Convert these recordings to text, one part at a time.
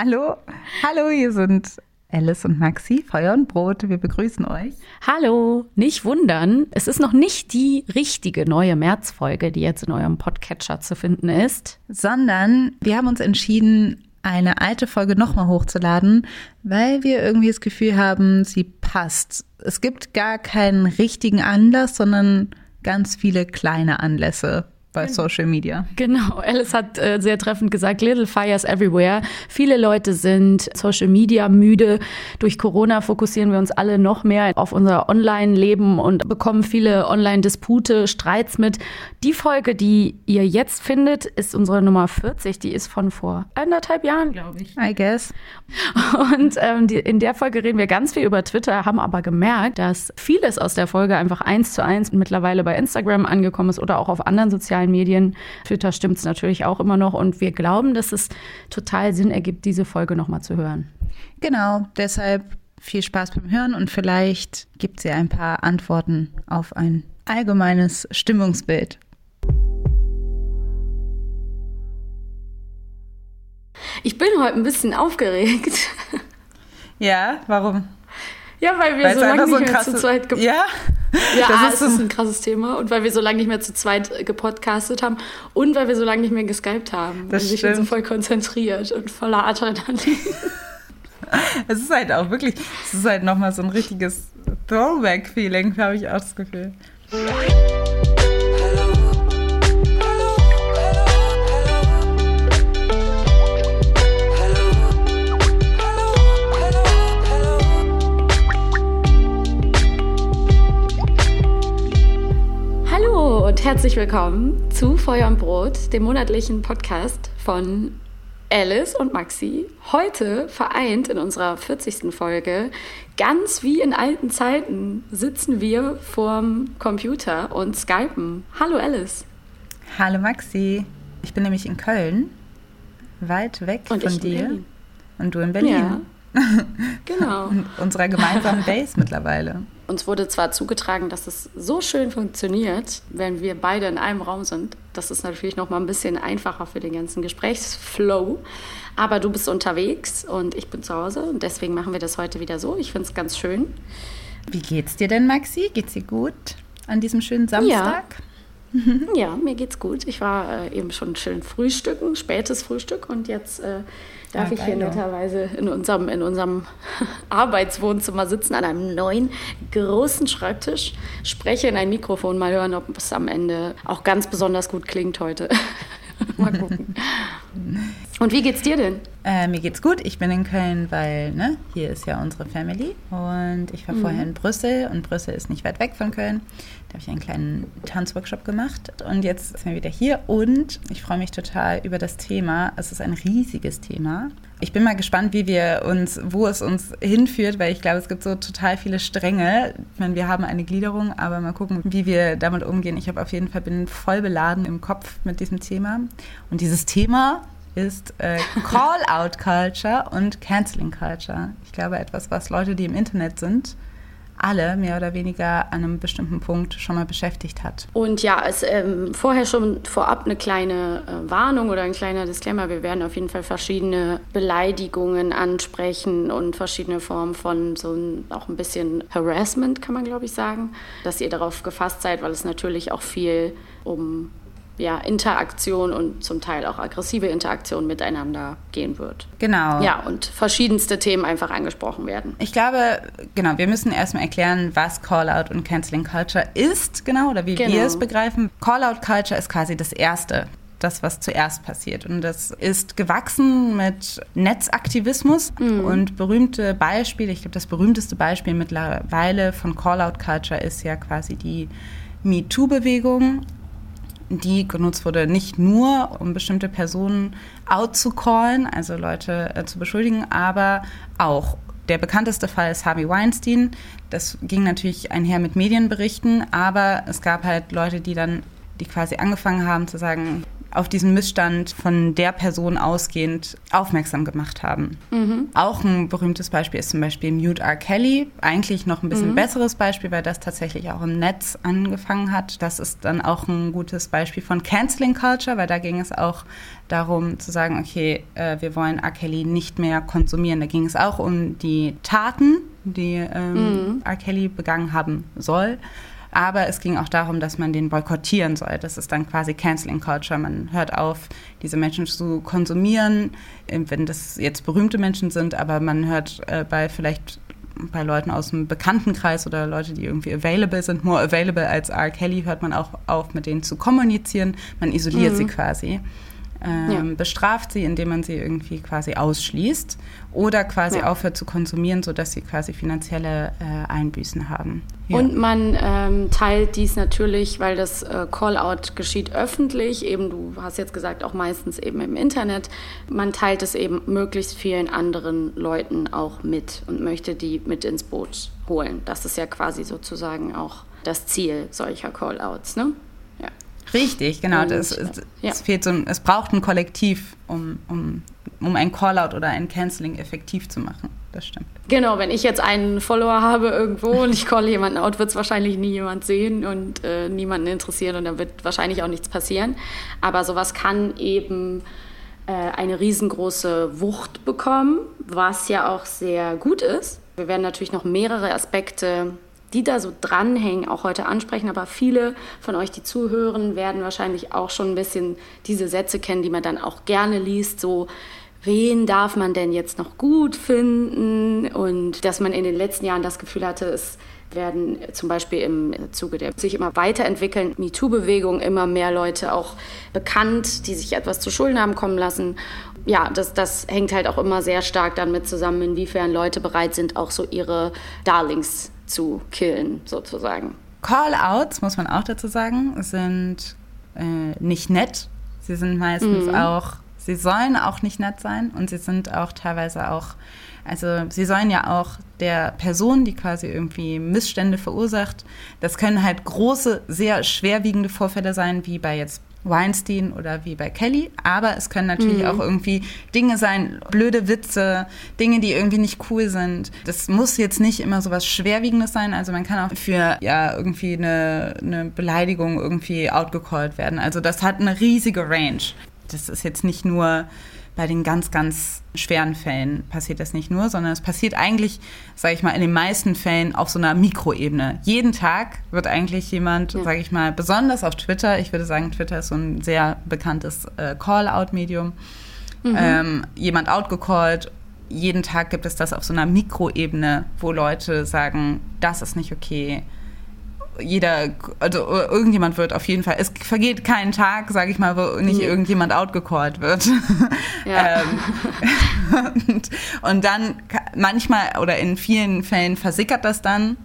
Hallo, hallo, hier sind Alice und Maxi, Feuer und Brot. Wir begrüßen euch. Hallo, nicht wundern, es ist noch nicht die richtige neue Märzfolge, die jetzt in eurem Podcatcher zu finden ist, sondern wir haben uns entschieden, eine alte Folge nochmal hochzuladen, weil wir irgendwie das Gefühl haben, sie passt. Es gibt gar keinen richtigen Anlass, sondern ganz viele kleine Anlässe bei genau. Social Media. Genau, Alice hat äh, sehr treffend gesagt, Little Fires Everywhere. Viele Leute sind Social Media müde. Durch Corona fokussieren wir uns alle noch mehr auf unser Online-Leben und bekommen viele Online-Dispute, Streits mit. Die Folge, die ihr jetzt findet, ist unsere Nummer 40. Die ist von vor anderthalb Jahren, glaube ich. I guess. Und ähm, die, in der Folge reden wir ganz viel über Twitter, haben aber gemerkt, dass vieles aus der Folge einfach eins zu eins mittlerweile bei Instagram angekommen ist oder auch auf anderen sozialen sozialen Medien. Twitter stimmt es natürlich auch immer noch. Und wir glauben, dass es total Sinn ergibt, diese Folge nochmal zu hören. Genau, deshalb viel Spaß beim Hören und vielleicht gibt sie ein paar Antworten auf ein allgemeines Stimmungsbild. Ich bin heute ein bisschen aufgeregt. Ja, warum? Ja, weil wir weil so lange nicht mehr zu zweit Ja? Ja, das ist, das ist ein krasses Thema. Und weil wir so lange nicht mehr zu zweit gepodcastet haben und weil wir so lange nicht mehr geskypt haben. Das also ich bin so voll konzentriert und voller Adrenalin. es ist halt auch wirklich, es ist halt nochmal so ein richtiges Throwback-Feeling, habe ich auch das Gefühl. Und herzlich willkommen zu Feuer und Brot, dem monatlichen Podcast von Alice und Maxi. Heute vereint in unserer 40. Folge, ganz wie in alten Zeiten, sitzen wir vorm Computer und skypen. Hallo Alice. Hallo Maxi. Ich bin nämlich in Köln, weit weg und von dir. Und du in Berlin. Ja. Genau. unserer gemeinsamen Base mittlerweile. Uns wurde zwar zugetragen, dass es so schön funktioniert, wenn wir beide in einem Raum sind. Das ist natürlich noch mal ein bisschen einfacher für den ganzen Gesprächsflow. Aber du bist unterwegs und ich bin zu Hause und deswegen machen wir das heute wieder so. Ich finde es ganz schön. Wie geht's dir denn, Maxi? Geht's dir gut an diesem schönen Samstag? Ja, ja mir geht's gut. Ich war äh, eben schon schön frühstücken, spätes Frühstück und jetzt äh, darf ja, ich hier netterweise in unserem, in unserem Arbeitswohnzimmer sitzen, an einem neuen großen Schreibtisch, spreche in ein Mikrofon, mal hören, ob es am Ende auch ganz besonders gut klingt heute. mal gucken. Und wie geht's dir denn? Äh, mir geht's gut. Ich bin in Köln, weil ne, hier ist ja unsere Family. Und ich war mhm. vorher in Brüssel und Brüssel ist nicht weit weg von Köln. Da habe ich einen kleinen Tanzworkshop gemacht. Und jetzt sind wir wieder hier und ich freue mich total über das Thema. Es ist ein riesiges Thema. Ich bin mal gespannt, wie wir uns, wo es uns hinführt, weil ich glaube, es gibt so total viele Stränge. Ich meine, wir haben eine Gliederung, aber mal gucken, wie wir damit umgehen. Ich habe auf jeden Fall bin voll beladen im Kopf mit diesem Thema. Und dieses Thema ist äh, Call-out-Culture und Canceling Culture. Ich glaube, etwas, was Leute, die im Internet sind, alle mehr oder weniger an einem bestimmten Punkt schon mal beschäftigt hat. Und ja, es ähm, vorher schon vorab eine kleine äh, Warnung oder ein kleiner Disclaimer. Wir werden auf jeden Fall verschiedene Beleidigungen ansprechen und verschiedene Formen von so ein, auch ein bisschen Harassment, kann man glaube ich sagen, dass ihr darauf gefasst seid, weil es natürlich auch viel um ja, Interaktion und zum Teil auch aggressive Interaktion miteinander gehen wird. Genau. Ja, und verschiedenste Themen einfach angesprochen werden. Ich glaube, genau, wir müssen erstmal erklären, was Call-out und Canceling Culture ist, genau, oder wie genau. wir es begreifen. Call-out Culture ist quasi das Erste das, was zuerst passiert. Und das ist gewachsen mit Netzaktivismus mhm. und berühmte Beispiele. Ich glaube, das berühmteste Beispiel mittlerweile von Call-out-Culture ist ja quasi die MeToo-Bewegung die genutzt wurde, nicht nur um bestimmte Personen out zu callen, also Leute äh, zu beschuldigen, aber auch der bekannteste Fall ist Harvey Weinstein. Das ging natürlich einher mit Medienberichten, aber es gab halt Leute, die dann, die quasi angefangen haben zu sagen, auf diesen Missstand von der Person ausgehend aufmerksam gemacht haben. Mhm. Auch ein berühmtes Beispiel ist zum Beispiel Mute R. Kelly. Eigentlich noch ein bisschen mhm. besseres Beispiel, weil das tatsächlich auch im Netz angefangen hat. Das ist dann auch ein gutes Beispiel von Canceling Culture, weil da ging es auch darum zu sagen, okay, äh, wir wollen R. Kelly nicht mehr konsumieren. Da ging es auch um die Taten, die ähm, mhm. R. Kelly begangen haben soll. Aber es ging auch darum, dass man den boykottieren soll. Das ist dann quasi Canceling Culture. Man hört auf, diese Menschen zu konsumieren, wenn das jetzt berühmte Menschen sind, aber man hört äh, bei vielleicht bei Leuten aus dem Bekanntenkreis oder Leute, die irgendwie available sind, more available als R. Kelly, hört man auch auf, mit denen zu kommunizieren. Man isoliert mhm. sie quasi ähm, ja. bestraft sie, indem man sie irgendwie quasi ausschließt oder quasi ja. aufhört zu konsumieren, sodass sie quasi finanzielle äh, Einbüßen haben. Ja. Und man ähm, teilt dies natürlich, weil das äh, Call-out geschieht öffentlich, eben du hast jetzt gesagt, auch meistens eben im Internet. Man teilt es eben möglichst vielen anderen Leuten auch mit und möchte die mit ins Boot holen. Das ist ja quasi sozusagen auch das Ziel solcher Call-outs, ne? Richtig, genau. Das, es, ja. es, fehlt so ein, es braucht ein Kollektiv, um, um, um ein Callout oder ein Canceling effektiv zu machen. Das stimmt. Genau, wenn ich jetzt einen Follower habe irgendwo und ich call jemanden out, wird es wahrscheinlich nie jemand sehen und äh, niemanden interessieren und dann wird wahrscheinlich auch nichts passieren. Aber sowas kann eben äh, eine riesengroße Wucht bekommen, was ja auch sehr gut ist. Wir werden natürlich noch mehrere Aspekte die da so dranhängen, auch heute ansprechen. Aber viele von euch, die zuhören, werden wahrscheinlich auch schon ein bisschen diese Sätze kennen, die man dann auch gerne liest. So, wen darf man denn jetzt noch gut finden? Und dass man in den letzten Jahren das Gefühl hatte, es werden zum Beispiel im Zuge der sich immer weiterentwickelnden MeToo-Bewegung immer mehr Leute auch bekannt, die sich etwas zu Schulden haben kommen lassen. Ja, das, das hängt halt auch immer sehr stark damit zusammen, inwiefern Leute bereit sind, auch so ihre Darlings zu killen, sozusagen. Call-outs, muss man auch dazu sagen, sind äh, nicht nett. Sie sind meistens mhm. auch, sie sollen auch nicht nett sein und sie sind auch teilweise auch, also sie sollen ja auch der Person, die quasi irgendwie Missstände verursacht, das können halt große, sehr schwerwiegende Vorfälle sein, wie bei jetzt Weinstein oder wie bei Kelly, aber es können natürlich mhm. auch irgendwie Dinge sein, blöde Witze, Dinge, die irgendwie nicht cool sind. Das muss jetzt nicht immer so was Schwerwiegendes sein, also man kann auch für ja irgendwie eine, eine Beleidigung irgendwie outgecallt werden. Also das hat eine riesige Range. Das ist jetzt nicht nur bei den ganz, ganz schweren Fällen passiert das nicht nur, sondern es passiert eigentlich, sage ich mal, in den meisten Fällen auf so einer Mikroebene. Jeden Tag wird eigentlich jemand, ja. sage ich mal, besonders auf Twitter, ich würde sagen, Twitter ist so ein sehr bekanntes äh, Call-out-Medium, mhm. ähm, jemand outgecallt. Jeden Tag gibt es das auf so einer Mikroebene, wo Leute sagen, das ist nicht okay, jeder, also irgendjemand wird auf jeden Fall, es vergeht kein Tag, sage ich mal, wo nicht irgendjemand outgecallt wird. Ja. ähm, und, und, dann manchmal oder in vielen Fällen versickert das dann.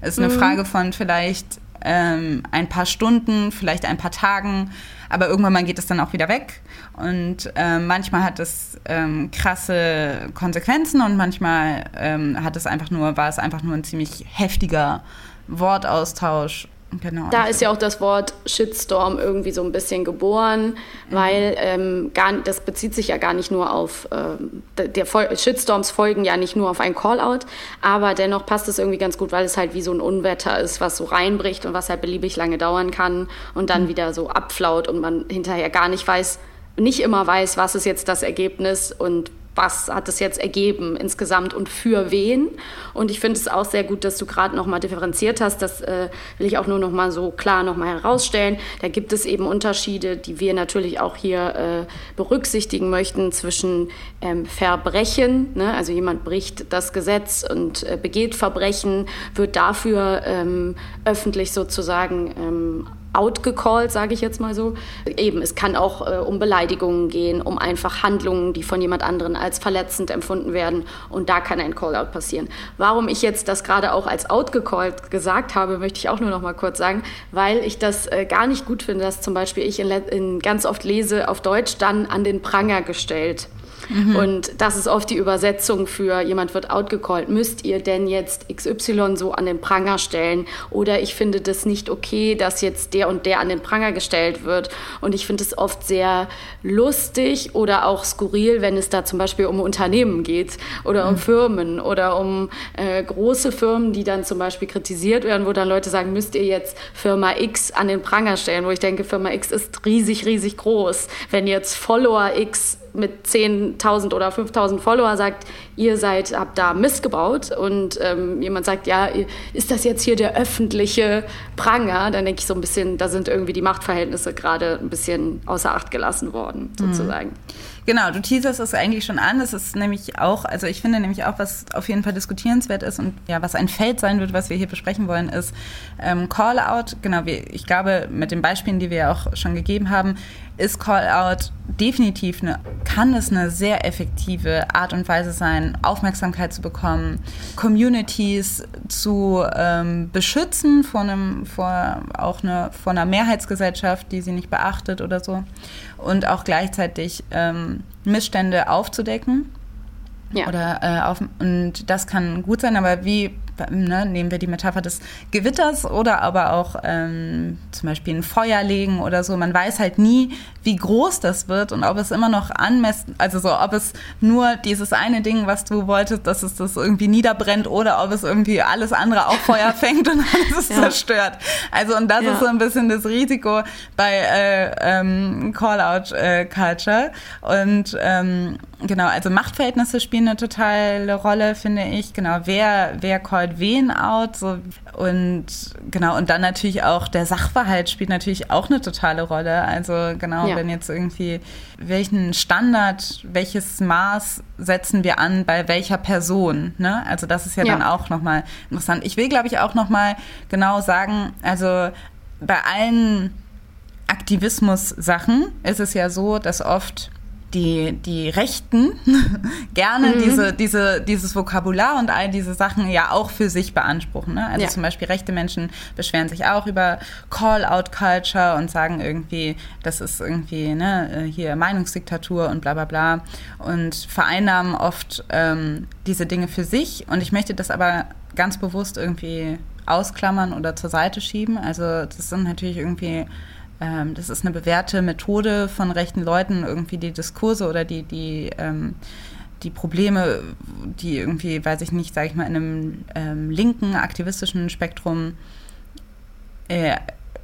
Es ist eine mhm. Frage von vielleicht ähm, ein paar Stunden, vielleicht ein paar Tagen, aber irgendwann mal geht es dann auch wieder weg. Und ähm, manchmal hat es ähm, krasse Konsequenzen und manchmal ähm, hat es einfach nur, war es einfach nur ein ziemlich heftiger Wortaustausch. Genau. Da ist ja auch das Wort Shitstorm irgendwie so ein bisschen geboren, mhm. weil ähm, gar, das bezieht sich ja gar nicht nur auf, ähm, der Shitstorms folgen ja nicht nur auf ein Callout, aber dennoch passt es irgendwie ganz gut, weil es halt wie so ein Unwetter ist, was so reinbricht und was halt beliebig lange dauern kann und dann mhm. wieder so abflaut und man hinterher gar nicht weiß, nicht immer weiß, was ist jetzt das Ergebnis und was hat es jetzt ergeben insgesamt und für wen. Und ich finde es auch sehr gut, dass du gerade nochmal differenziert hast. Das äh, will ich auch nur nochmal so klar nochmal herausstellen. Da gibt es eben Unterschiede, die wir natürlich auch hier äh, berücksichtigen möchten zwischen ähm, Verbrechen, ne? also jemand bricht das Gesetz und äh, begeht Verbrechen, wird dafür ähm, öffentlich sozusagen ähm, outgecallt, sage ich jetzt mal so. Eben, es kann auch äh, um Beleidigungen gehen, um einfach Handlungen, die von jemand anderen als verletzend empfunden werden. Und da kann ein Callout passieren. Warum ich jetzt das gerade auch als outgecallt gesagt habe, möchte ich auch nur noch mal kurz sagen, weil ich das äh, gar nicht gut finde, dass zum Beispiel ich in, in ganz oft lese auf Deutsch dann an den Pranger gestellt. Mhm. Und das ist oft die Übersetzung für jemand wird outgecallt. Müsst ihr denn jetzt XY so an den Pranger stellen? Oder ich finde das nicht okay, dass jetzt der und der an den Pranger gestellt wird. Und ich finde es oft sehr lustig oder auch skurril, wenn es da zum Beispiel um Unternehmen geht oder um mhm. Firmen oder um äh, große Firmen, die dann zum Beispiel kritisiert werden, wo dann Leute sagen, müsst ihr jetzt Firma X an den Pranger stellen, wo ich denke, Firma X ist riesig, riesig groß. Wenn jetzt Follower X mit 10.000 oder 5.000 Follower sagt, ihr seid, habt da missgebaut und ähm, jemand sagt, ja, ist das jetzt hier der öffentliche Pranger, dann denke ich so ein bisschen, da sind irgendwie die Machtverhältnisse gerade ein bisschen außer Acht gelassen worden, mhm. sozusagen. Mhm. Genau, du teaserst es eigentlich schon an. Das ist nämlich auch, also ich finde nämlich auch, was auf jeden Fall diskutierenswert ist und ja, was ein Feld sein wird, was wir hier besprechen wollen, ist ähm, Call-out. Genau, wie, ich glaube, mit den Beispielen, die wir ja auch schon gegeben haben, ist Call-out definitiv eine, kann es eine sehr effektive Art und Weise sein, Aufmerksamkeit zu bekommen, Communities zu ähm, beschützen vor einem, vor auch eine, vor einer Mehrheitsgesellschaft, die sie nicht beachtet oder so und auch gleichzeitig ähm, Missstände aufzudecken. Ja. Oder äh, auf, und das kann gut sein, aber wie ne, nehmen wir die Metapher des Gewitters oder aber auch ähm, zum Beispiel ein Feuer legen oder so. Man weiß halt nie, wie groß das wird und ob es immer noch anmessen, also so, ob es nur dieses eine Ding, was du wolltest, dass es das irgendwie niederbrennt oder ob es irgendwie alles andere auch Feuer fängt und alles ist ja. zerstört. Also und das ja. ist so ein bisschen das Risiko bei äh, ähm, Call-out-Culture äh, und ähm, genau, also Machtverhältnisse spielen eine totale Rolle, finde ich. Genau, wer, wer callt wen out? So, und genau, und dann natürlich auch der Sachverhalt spielt natürlich auch eine totale Rolle. Also genau, ja. wenn jetzt irgendwie, welchen Standard, welches Maß setzen wir an bei welcher Person? Ne? Also das ist ja, ja. dann auch nochmal interessant. Ich will, glaube ich, auch nochmal genau sagen, also bei allen Aktivismus-Sachen ist es ja so, dass oft die, die Rechten gerne mhm. diese, diese, dieses Vokabular und all diese Sachen ja auch für sich beanspruchen. Ne? Also ja. zum Beispiel rechte Menschen beschweren sich auch über Call-out-Culture und sagen irgendwie, das ist irgendwie ne, hier Meinungsdiktatur und bla bla bla und vereinnahmen oft ähm, diese Dinge für sich. Und ich möchte das aber ganz bewusst irgendwie ausklammern oder zur Seite schieben. Also das sind natürlich irgendwie ähm, das ist eine bewährte Methode von rechten Leuten, irgendwie die Diskurse oder die, die, ähm, die Probleme, die irgendwie, weiß ich nicht, sage ich mal, in einem ähm, linken aktivistischen Spektrum äh,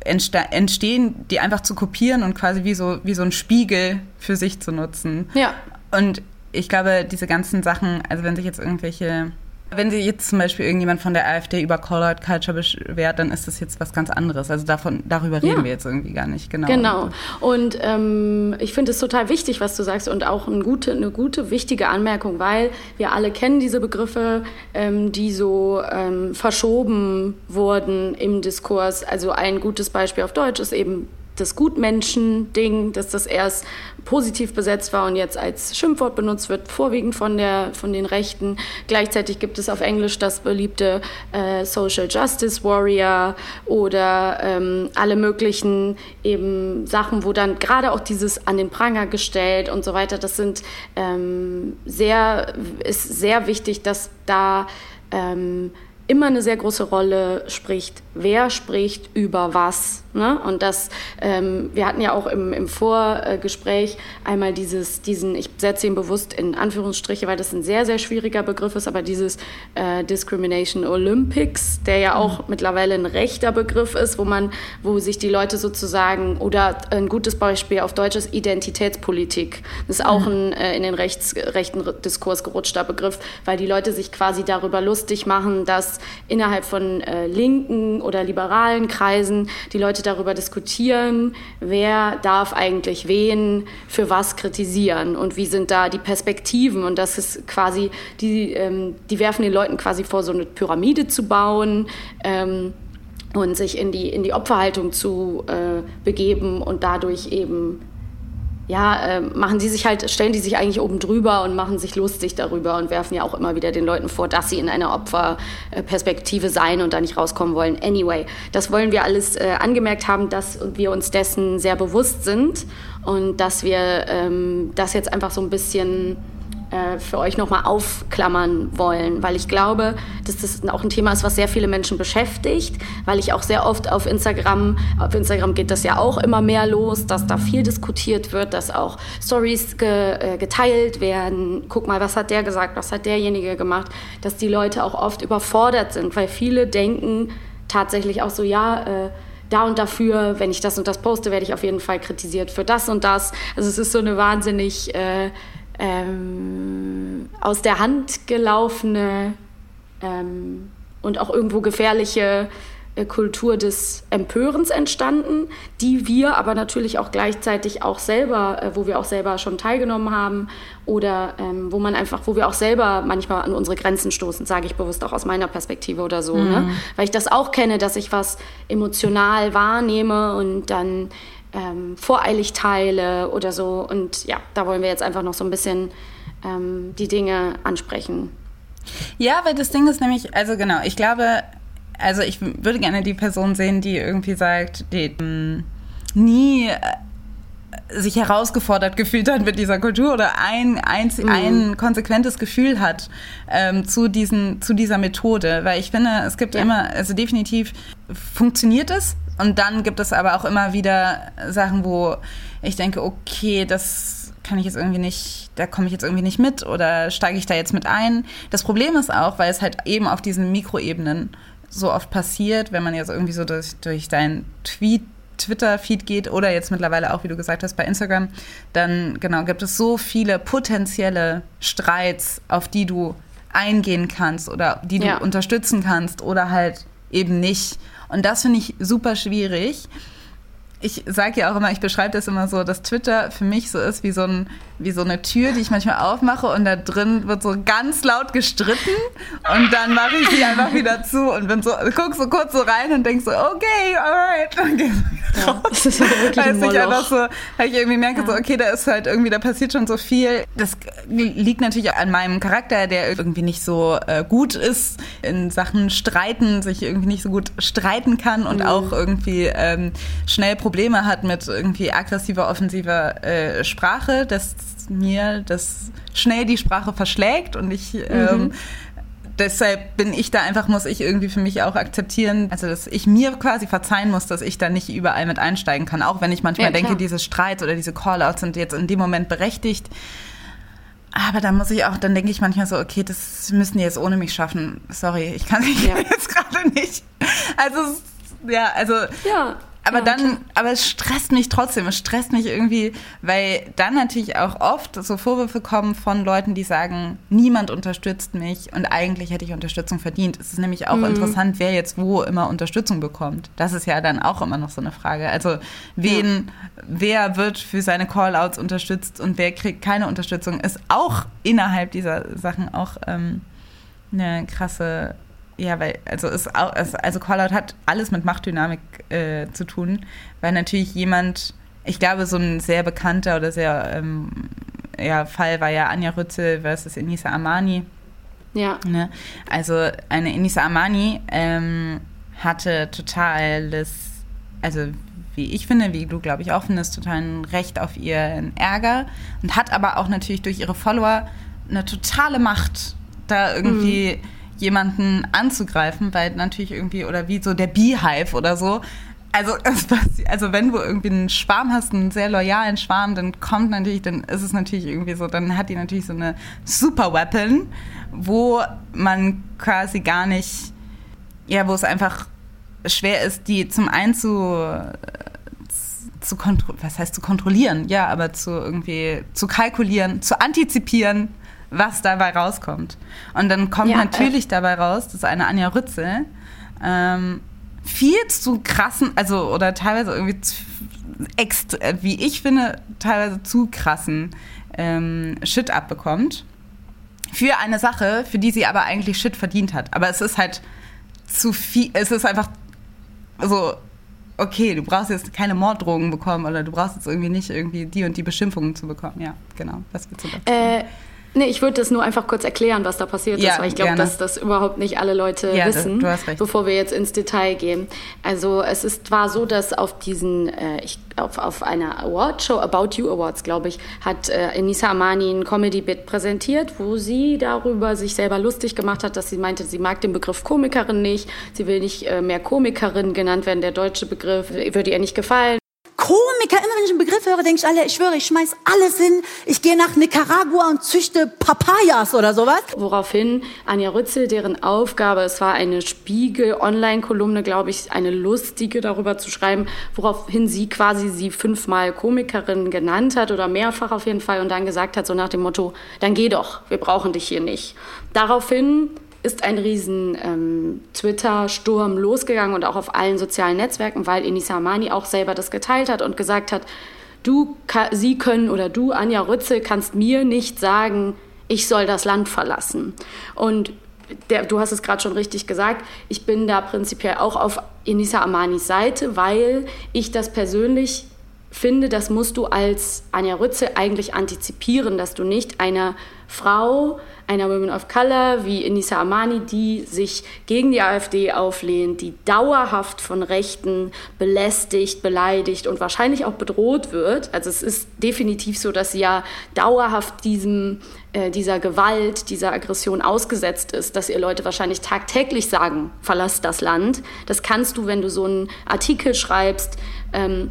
entstehen, die einfach zu kopieren und quasi wie so, wie so ein Spiegel für sich zu nutzen. Ja. Und ich glaube, diese ganzen Sachen, also wenn sich jetzt irgendwelche wenn sich jetzt zum Beispiel irgendjemand von der AfD über Call-Out-Culture beschwert, dann ist das jetzt was ganz anderes. Also davon, darüber reden ja. wir jetzt irgendwie gar nicht. Genau. Genau. Und ähm, ich finde es total wichtig, was du sagst und auch eine gute, eine gute, wichtige Anmerkung, weil wir alle kennen diese Begriffe, ähm, die so ähm, verschoben wurden im Diskurs. Also ein gutes Beispiel auf Deutsch ist eben das Gutmenschen-Ding, dass das erst positiv besetzt war und jetzt als Schimpfwort benutzt wird, vorwiegend von, der, von den Rechten. Gleichzeitig gibt es auf Englisch das beliebte äh, Social Justice Warrior oder ähm, alle möglichen eben Sachen, wo dann gerade auch dieses an den Pranger gestellt und so weiter, das sind ähm, sehr, ist sehr wichtig, dass da ähm, immer eine sehr große Rolle spricht, wer spricht über was. Ne? Und das, ähm, wir hatten ja auch im, im Vorgespräch einmal dieses, diesen, ich setze ihn bewusst in Anführungsstriche, weil das ein sehr, sehr schwieriger Begriff ist, aber dieses äh, Discrimination Olympics, der ja auch mhm. mittlerweile ein rechter Begriff ist, wo man, wo sich die Leute sozusagen, oder ein gutes Beispiel auf Deutsch ist Identitätspolitik. Das ist auch mhm. ein äh, in den rechts, rechten Diskurs gerutschter Begriff, weil die Leute sich quasi darüber lustig machen, dass innerhalb von äh, linken oder liberalen Kreisen die Leute darüber diskutieren, wer darf eigentlich wen für was kritisieren und wie sind da die Perspektiven. Und das ist quasi, die, ähm, die werfen den Leuten quasi vor, so eine Pyramide zu bauen. Ähm, und sich in die, in die Opferhaltung zu äh, begeben und dadurch eben ja, äh, machen die sich halt, stellen die sich eigentlich oben drüber und machen sich lustig darüber und werfen ja auch immer wieder den Leuten vor, dass sie in einer Opferperspektive seien und da nicht rauskommen wollen. Anyway, das wollen wir alles äh, angemerkt haben, dass wir uns dessen sehr bewusst sind und dass wir ähm, das jetzt einfach so ein bisschen äh, für euch nochmal aufklammern wollen, weil ich glaube, dass das auch ein Thema ist, was sehr viele Menschen beschäftigt, weil ich auch sehr oft auf Instagram, auf Instagram geht das ja auch immer mehr los, dass da viel diskutiert wird, dass auch Stories ge, äh, geteilt werden. Guck mal, was hat der gesagt, was hat derjenige gemacht, dass die Leute auch oft überfordert sind, weil viele denken tatsächlich auch so, ja, äh, da und dafür, wenn ich das und das poste, werde ich auf jeden Fall kritisiert für das und das. Also es ist so eine wahnsinnig äh, ähm, aus der Hand gelaufene ähm, und auch irgendwo gefährliche äh, Kultur des Empörens entstanden, die wir aber natürlich auch gleichzeitig auch selber, äh, wo wir auch selber schon teilgenommen haben oder ähm, wo man einfach, wo wir auch selber manchmal an unsere Grenzen stoßen, sage ich bewusst auch aus meiner Perspektive oder so, ne? mhm. ne? weil ich das auch kenne, dass ich was emotional wahrnehme und dann ähm, voreilig teile oder so. Und ja, da wollen wir jetzt einfach noch so ein bisschen ähm, die Dinge ansprechen. Ja, weil das Ding ist nämlich, also genau, ich glaube, also ich würde gerne die Person sehen, die irgendwie sagt, die mh, hm, nie äh, sich herausgefordert gefühlt hat mit dieser Kultur oder ein, ein, mhm. ein konsequentes Gefühl hat ähm, zu, diesen, zu dieser Methode. Weil ich finde, es gibt ja. immer, also definitiv funktioniert es, und dann gibt es aber auch immer wieder Sachen, wo ich denke, okay, das kann ich jetzt irgendwie nicht, da komme ich jetzt irgendwie nicht mit oder steige ich da jetzt mit ein. Das Problem ist auch, weil es halt eben auf diesen Mikroebenen so oft passiert, wenn man jetzt irgendwie so durch, durch deinen Tweet Twitter-Feed geht oder jetzt mittlerweile auch, wie du gesagt hast, bei Instagram, dann genau gibt es so viele potenzielle Streits, auf die du eingehen kannst oder die du ja. unterstützen kannst oder halt eben nicht. Und das finde ich super schwierig. Ich sage ja auch immer, ich beschreibe das immer so, dass Twitter für mich so ist wie so, ein, wie so eine Tür, die ich manchmal aufmache und da drin wird so ganz laut gestritten und dann mache ich sie einfach wieder zu und bin so, guck so kurz so rein und denk so, okay, alright. Okay. Ja, das ist wirklich weil ich einfach so, weil ich irgendwie merke ja. so, okay, da ist halt irgendwie, da passiert schon so viel. Das liegt natürlich an meinem Charakter, der irgendwie nicht so äh, gut ist in Sachen Streiten, sich irgendwie nicht so gut streiten kann und mhm. auch irgendwie ähm, schnell Probleme hat mit irgendwie aggressiver, offensiver äh, Sprache, dass mir das schnell die Sprache verschlägt und ich ähm, mhm deshalb bin ich da einfach, muss ich irgendwie für mich auch akzeptieren, also dass ich mir quasi verzeihen muss, dass ich da nicht überall mit einsteigen kann. Auch wenn ich manchmal ja, denke, diese Streits oder diese Callouts sind jetzt in dem Moment berechtigt. Aber da muss ich auch, dann denke ich manchmal so, okay, das müssen die jetzt ohne mich schaffen. Sorry, ich kann ja. jetzt gerade nicht. Also, ja, also. Ja. Aber ja, dann, klar. aber es stresst mich trotzdem. Es stresst mich irgendwie, weil dann natürlich auch oft so Vorwürfe kommen von Leuten, die sagen, niemand unterstützt mich und eigentlich hätte ich Unterstützung verdient. Es ist nämlich auch mhm. interessant, wer jetzt wo immer Unterstützung bekommt. Das ist ja dann auch immer noch so eine Frage. Also wen, ja. wer wird für seine Callouts unterstützt und wer kriegt keine Unterstützung, ist auch innerhalb dieser Sachen auch ähm, eine krasse ja, weil, also, ist auch, also Callout hat alles mit Machtdynamik äh, zu tun, weil natürlich jemand, ich glaube, so ein sehr bekannter oder sehr ähm, ja, Fall war ja Anja Rützel versus Enisa Amani. Ja. Ne? Also eine Enisa Amani ähm, hatte totales, also wie ich finde, wie du glaube ich auch findest, totalen Recht auf ihren Ärger und hat aber auch natürlich durch ihre Follower eine totale Macht, da irgendwie. Mhm jemanden anzugreifen, weil natürlich irgendwie, oder wie so der Beehive oder so. Also, also wenn du irgendwie einen Schwarm hast, einen sehr loyalen Schwarm, dann kommt natürlich, dann ist es natürlich irgendwie so, dann hat die natürlich so eine Super Weapon, wo man quasi gar nicht, ja, wo es einfach schwer ist, die zum einen zu, zu was heißt zu kontrollieren, ja, aber zu irgendwie zu kalkulieren, zu antizipieren was dabei rauskommt. Und dann kommt ja, natürlich äh. dabei raus, dass eine Anja Rützel ähm, viel zu krassen, also oder teilweise irgendwie zu, ext, äh, wie ich finde, teilweise zu krassen ähm, Shit abbekommt. Für eine Sache, für die sie aber eigentlich Shit verdient hat. Aber es ist halt zu viel, es ist einfach so okay, du brauchst jetzt keine Morddrohungen bekommen oder du brauchst jetzt irgendwie nicht irgendwie die und die Beschimpfungen zu bekommen. Ja, genau. Was willst du dazu? Äh, Nee, ich würde das nur einfach kurz erklären, was da passiert ja, ist, weil ich glaube, dass das überhaupt nicht alle Leute ja, wissen, bevor wir jetzt ins Detail gehen. Also es ist, war so, dass auf diesen, äh, ich, auf, auf einer Awardshow, About You Awards, glaube ich, hat äh, Enisa Amani ein Comedy-Bit präsentiert, wo sie darüber sich selber lustig gemacht hat, dass sie meinte, sie mag den Begriff Komikerin nicht, sie will nicht äh, mehr Komikerin genannt werden, der deutsche Begriff würde ihr nicht gefallen. Komiker, immer wenn ich einen Begriff höre, denke ich alle, ich schwöre, ich schmeiß alles hin, ich gehe nach Nicaragua und züchte Papayas oder sowas. Woraufhin Anja Rützel, deren Aufgabe, es war eine Spiegel-Online-Kolumne, glaube ich, eine lustige darüber zu schreiben, woraufhin sie quasi sie fünfmal Komikerin genannt hat oder mehrfach auf jeden Fall und dann gesagt hat, so nach dem Motto, dann geh doch, wir brauchen dich hier nicht. Daraufhin ist ein riesen ähm, Twitter-Sturm losgegangen und auch auf allen sozialen Netzwerken, weil Enisa Amani auch selber das geteilt hat und gesagt hat, du, sie können oder du, Anja Rützel, kannst mir nicht sagen, ich soll das Land verlassen. Und der, du hast es gerade schon richtig gesagt, ich bin da prinzipiell auch auf Enisa Amanis Seite, weil ich das persönlich finde, das musst du als Anja Rützel eigentlich antizipieren, dass du nicht einer Frau einer Women of Color wie Inisa Amani, die sich gegen die AfD auflehnt, die dauerhaft von Rechten belästigt, beleidigt und wahrscheinlich auch bedroht wird. Also es ist definitiv so, dass sie ja dauerhaft diesem äh, dieser Gewalt, dieser Aggression ausgesetzt ist, dass ihr Leute wahrscheinlich tagtäglich sagen, verlass das Land. Das kannst du, wenn du so einen Artikel schreibst, ähm,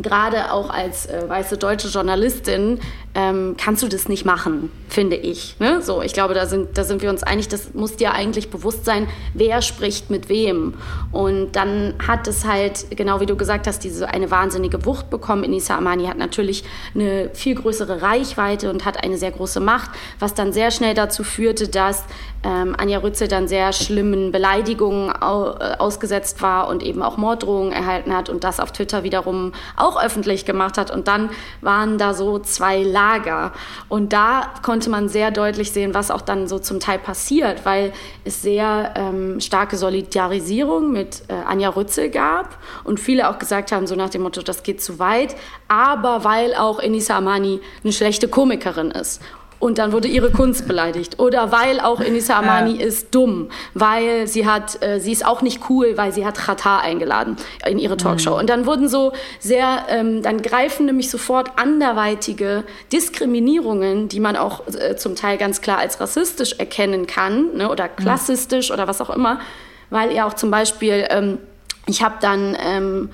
gerade auch als äh, weiße deutsche Journalistin ähm, kannst du das nicht machen, finde ich. Ne? So, ich glaube, da sind, da sind wir uns einig, das muss dir eigentlich bewusst sein, wer spricht mit wem. Und dann hat es halt, genau wie du gesagt hast, diese eine wahnsinnige Wucht bekommen. Inisa Amani hat natürlich eine viel größere Reichweite und hat eine sehr große Macht, was dann sehr schnell dazu führte, dass ähm, Anja Rützel dann sehr schlimmen Beleidigungen au äh, ausgesetzt war und eben auch Morddrohungen erhalten hat und das auf Twitter wiederum auch öffentlich gemacht hat. Und dann waren da so zwei Lager Lager. Und da konnte man sehr deutlich sehen, was auch dann so zum Teil passiert, weil es sehr ähm, starke Solidarisierung mit äh, Anja Rützel gab und viele auch gesagt haben, so nach dem Motto, das geht zu weit, aber weil auch Enisa Amani eine schlechte Komikerin ist und dann wurde ihre Kunst beleidigt. Oder weil auch Enisa Amani ja. ist dumm, weil sie hat, äh, sie ist auch nicht cool, weil sie hat Chata eingeladen in ihre Talkshow. Mhm. Und dann wurden so sehr, ähm, dann greifen nämlich sofort anderweitige Diskriminierungen, die man auch äh, zum Teil ganz klar als rassistisch erkennen kann ne, oder mhm. klassistisch mhm. oder was auch immer, weil ihr auch zum Beispiel, ähm, ich habe dann ähm,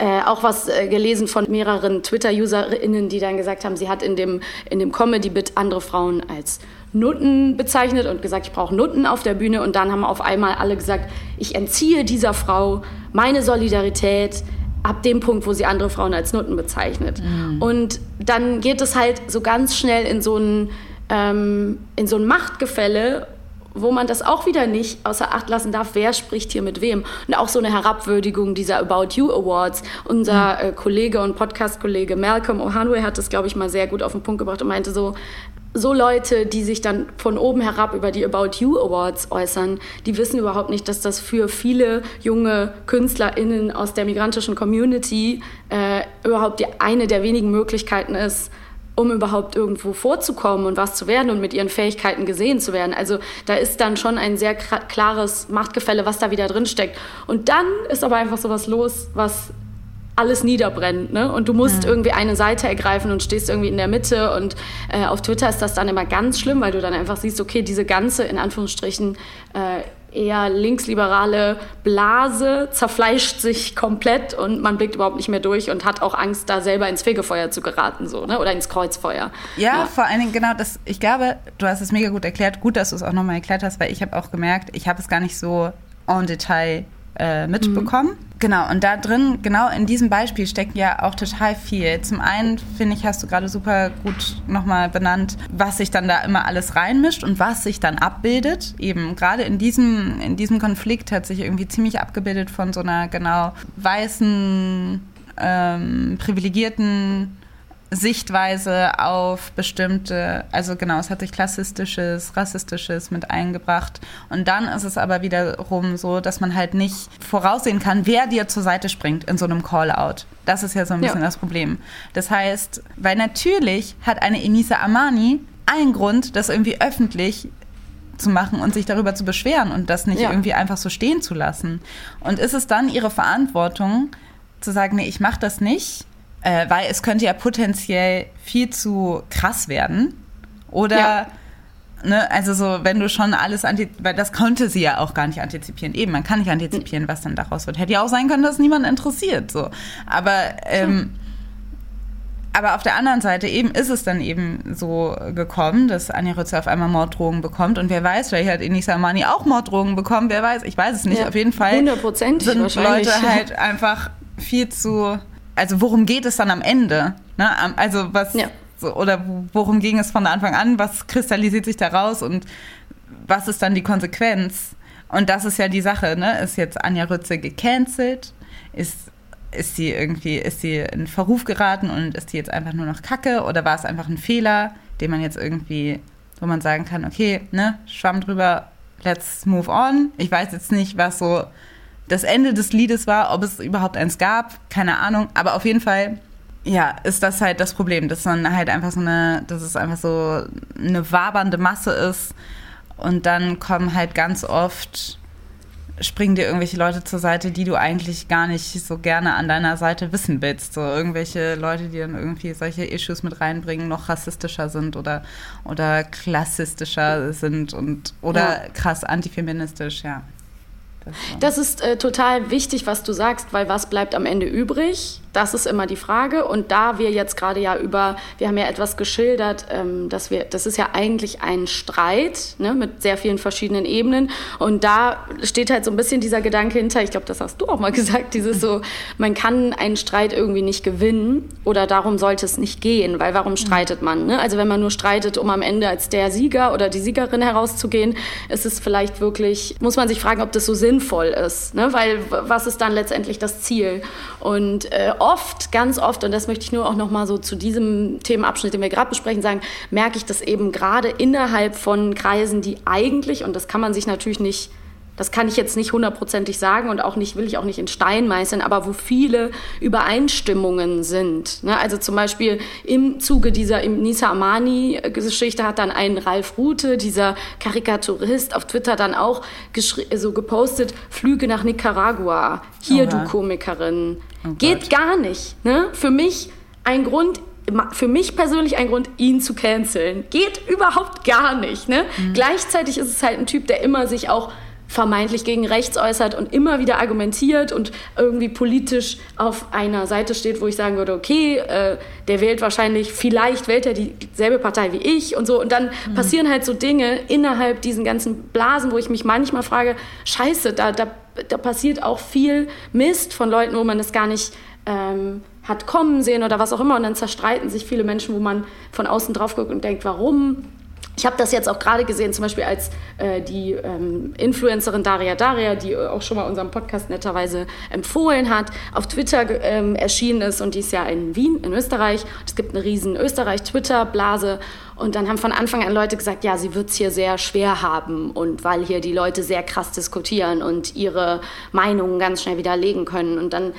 äh, auch was äh, gelesen von mehreren Twitter-UserInnen, die dann gesagt haben, sie hat in dem, in dem Comedy-Bit andere Frauen als Nutten bezeichnet und gesagt, ich brauche Nutten auf der Bühne. Und dann haben auf einmal alle gesagt, ich entziehe dieser Frau meine Solidarität ab dem Punkt, wo sie andere Frauen als Nutten bezeichnet. Mhm. Und dann geht es halt so ganz schnell in so ein, ähm, in so ein Machtgefälle wo man das auch wieder nicht außer Acht lassen darf, wer spricht hier mit wem. Und auch so eine Herabwürdigung dieser About You Awards. Unser mhm. äh, Kollege und Podcast-Kollege Malcolm Ohanwe hat das, glaube ich, mal sehr gut auf den Punkt gebracht und meinte so, so Leute, die sich dann von oben herab über die About You Awards äußern, die wissen überhaupt nicht, dass das für viele junge KünstlerInnen aus der migrantischen Community äh, überhaupt die, eine der wenigen Möglichkeiten ist, um überhaupt irgendwo vorzukommen und was zu werden und mit ihren Fähigkeiten gesehen zu werden. Also da ist dann schon ein sehr klares Machtgefälle, was da wieder drin steckt. Und dann ist aber einfach sowas los, was alles niederbrennt. Ne? Und du musst ja. irgendwie eine Seite ergreifen und stehst irgendwie in der Mitte. Und äh, auf Twitter ist das dann immer ganz schlimm, weil du dann einfach siehst, okay, diese ganze, in Anführungsstrichen, äh, eher linksliberale Blase zerfleischt sich komplett und man blickt überhaupt nicht mehr durch und hat auch Angst, da selber ins Fegefeuer zu geraten, so, ne? oder ins Kreuzfeuer. Ja, ja, vor allen Dingen, genau, das, ich glaube, du hast es mega gut erklärt. Gut, dass du es auch nochmal erklärt hast, weil ich habe auch gemerkt, ich habe es gar nicht so en Detail äh, mitbekommen. Mhm. Genau, und da drin, genau in diesem Beispiel steckt ja auch total viel. Zum einen, finde ich, hast du gerade super gut nochmal benannt, was sich dann da immer alles reinmischt und was sich dann abbildet. Eben gerade in diesem, in diesem Konflikt hat sich irgendwie ziemlich abgebildet von so einer genau weißen, ähm, privilegierten Sichtweise auf bestimmte, also genau, es hat sich klassistisches, rassistisches mit eingebracht. Und dann ist es aber wiederum so, dass man halt nicht voraussehen kann, wer dir zur Seite springt in so einem Call-out. Das ist ja so ein bisschen ja. das Problem. Das heißt, weil natürlich hat eine Enisa Amani allen Grund, das irgendwie öffentlich zu machen und sich darüber zu beschweren und das nicht ja. irgendwie einfach so stehen zu lassen. Und ist es dann ihre Verantwortung, zu sagen, nee, ich mache das nicht, äh, weil es könnte ja potenziell viel zu krass werden. Oder, ja. ne, also so, wenn du schon alles, weil das konnte sie ja auch gar nicht antizipieren. Eben, man kann nicht antizipieren, was dann daraus wird. Hätte ja auch sein können, dass niemand interessiert, so. Aber, ähm, aber auf der anderen Seite eben ist es dann eben so gekommen, dass Anja Rütze auf einmal Morddrohungen bekommt. Und wer weiß, vielleicht hat Enisa Amani auch Morddrohungen bekommen. Wer weiß, ich weiß es nicht. Ja, auf jeden Fall 100 sind Leute halt einfach viel zu. Also worum geht es dann am Ende? Ne? Also was ja. so, oder worum ging es von Anfang an? Was kristallisiert sich daraus und was ist dann die Konsequenz? Und das ist ja die Sache, ne? Ist jetzt Anja Rütze gecancelt? Ist ist sie irgendwie, ist sie in Verruf geraten und ist die jetzt einfach nur noch Kacke oder war es einfach ein Fehler, den man jetzt irgendwie, wo man sagen kann, okay, ne, schwamm drüber, let's move on. Ich weiß jetzt nicht, was so das Ende des Liedes war, ob es überhaupt eins gab, keine Ahnung, aber auf jeden Fall, ja, ist das halt das Problem, dass man halt einfach so eine, dass es einfach so eine wabernde Masse ist und dann kommen halt ganz oft springen dir irgendwelche Leute zur Seite, die du eigentlich gar nicht so gerne an deiner Seite wissen willst. So irgendwelche Leute, die dann irgendwie solche Issues mit reinbringen, noch rassistischer sind oder, oder klassistischer sind und oder ja. krass antifeministisch, ja. Das ist äh, total wichtig, was du sagst, weil was bleibt am Ende übrig? Das ist immer die Frage. Und da wir jetzt gerade ja über, wir haben ja etwas geschildert, ähm, dass wir, das ist ja eigentlich ein Streit ne, mit sehr vielen verschiedenen Ebenen. Und da steht halt so ein bisschen dieser Gedanke hinter, ich glaube, das hast du auch mal gesagt, dieses so, man kann einen Streit irgendwie nicht gewinnen oder darum sollte es nicht gehen, weil warum streitet man? Ne? Also wenn man nur streitet, um am Ende als der Sieger oder die Siegerin herauszugehen, ist es vielleicht wirklich, muss man sich fragen, ob das so sinnvoll ist. Ne? Weil was ist dann letztendlich das Ziel? Und äh, oft, ganz oft, und das möchte ich nur auch noch mal so zu diesem Themenabschnitt, den wir gerade besprechen, sagen, merke ich das eben gerade innerhalb von Kreisen, die eigentlich, und das kann man sich natürlich nicht das kann ich jetzt nicht hundertprozentig sagen und auch nicht, will ich auch nicht in Stein meißeln, aber wo viele Übereinstimmungen sind. Ne? Also zum Beispiel im Zuge dieser Nisa Amani-Geschichte hat dann ein Ralf Rute, dieser Karikaturist, auf Twitter dann auch so gepostet, Flüge nach Nicaragua. Hier, Oha. du Komikerin. Oh Geht gar nicht. Ne? Für mich ein Grund, für mich persönlich ein Grund, ihn zu canceln. Geht überhaupt gar nicht. Ne? Mhm. Gleichzeitig ist es halt ein Typ, der immer sich auch vermeintlich gegen rechts äußert und immer wieder argumentiert und irgendwie politisch auf einer Seite steht, wo ich sagen würde, okay, äh, der wählt wahrscheinlich, vielleicht wählt er dieselbe Partei wie ich und so. Und dann mhm. passieren halt so Dinge innerhalb diesen ganzen Blasen, wo ich mich manchmal frage, scheiße, da, da, da passiert auch viel Mist von Leuten, wo man das gar nicht... Ähm, hat kommen sehen oder was auch immer und dann zerstreiten sich viele Menschen, wo man von außen drauf guckt und denkt, warum ich habe das jetzt auch gerade gesehen, zum Beispiel als äh, die ähm, Influencerin Daria Daria, die auch schon mal unseren Podcast netterweise empfohlen hat, auf Twitter ähm, erschienen ist und die ist ja in Wien, in Österreich. Es gibt eine riesen Österreich-Twitter-Blase und dann haben von Anfang an Leute gesagt, ja, sie wird es hier sehr schwer haben und weil hier die Leute sehr krass diskutieren und ihre Meinungen ganz schnell widerlegen können. Und dann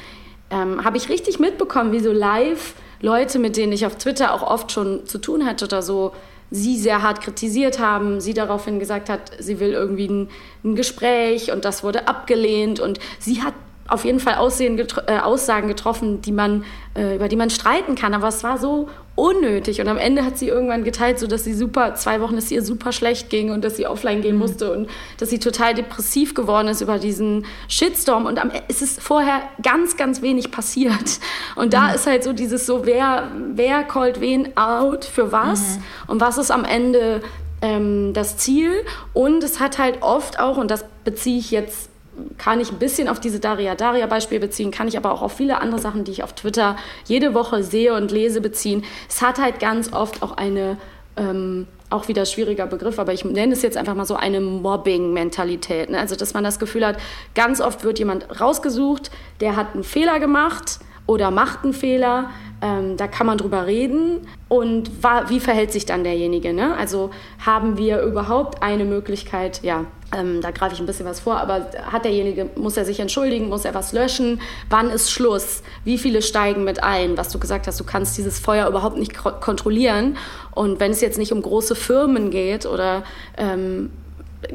ähm, habe ich richtig mitbekommen, wie so live Leute, mit denen ich auf Twitter auch oft schon zu tun hatte oder so, sie sehr hart kritisiert haben, sie daraufhin gesagt hat, sie will irgendwie ein, ein Gespräch und das wurde abgelehnt und sie hat auf jeden Fall Aussehen, äh, Aussagen getroffen, die man, äh, über die man streiten kann. Aber es war so unnötig. Und am Ende hat sie irgendwann geteilt, so dass sie super, zwei Wochen, dass ihr super schlecht ging und dass sie offline gehen mhm. musste und dass sie total depressiv geworden ist über diesen Shitstorm. Und am, e, es ist vorher ganz, ganz wenig passiert. Und da mhm. ist halt so dieses so, wer, wer callt wen out für was mhm. und was ist am Ende ähm, das Ziel. Und es hat halt oft auch, und das beziehe ich jetzt kann ich ein bisschen auf diese Daria Daria Beispiel beziehen, kann ich aber auch auf viele andere Sachen, die ich auf Twitter jede Woche sehe und lese, beziehen. Es hat halt ganz oft auch eine, ähm, auch wieder schwieriger Begriff, aber ich nenne es jetzt einfach mal so eine Mobbing-Mentalität. Ne? Also, dass man das Gefühl hat, ganz oft wird jemand rausgesucht, der hat einen Fehler gemacht oder macht einen Fehler Ähm, da kann man drüber reden. Und wie verhält sich dann derjenige? Ne? Also haben wir überhaupt eine Möglichkeit, ja, ähm, da greife ich ein bisschen was vor, aber hat derjenige, muss er sich entschuldigen, muss er was löschen? Wann ist Schluss? Wie viele steigen mit ein? Was du gesagt hast, du kannst dieses Feuer überhaupt nicht kontrollieren. Und wenn es jetzt nicht um große Firmen geht oder ähm,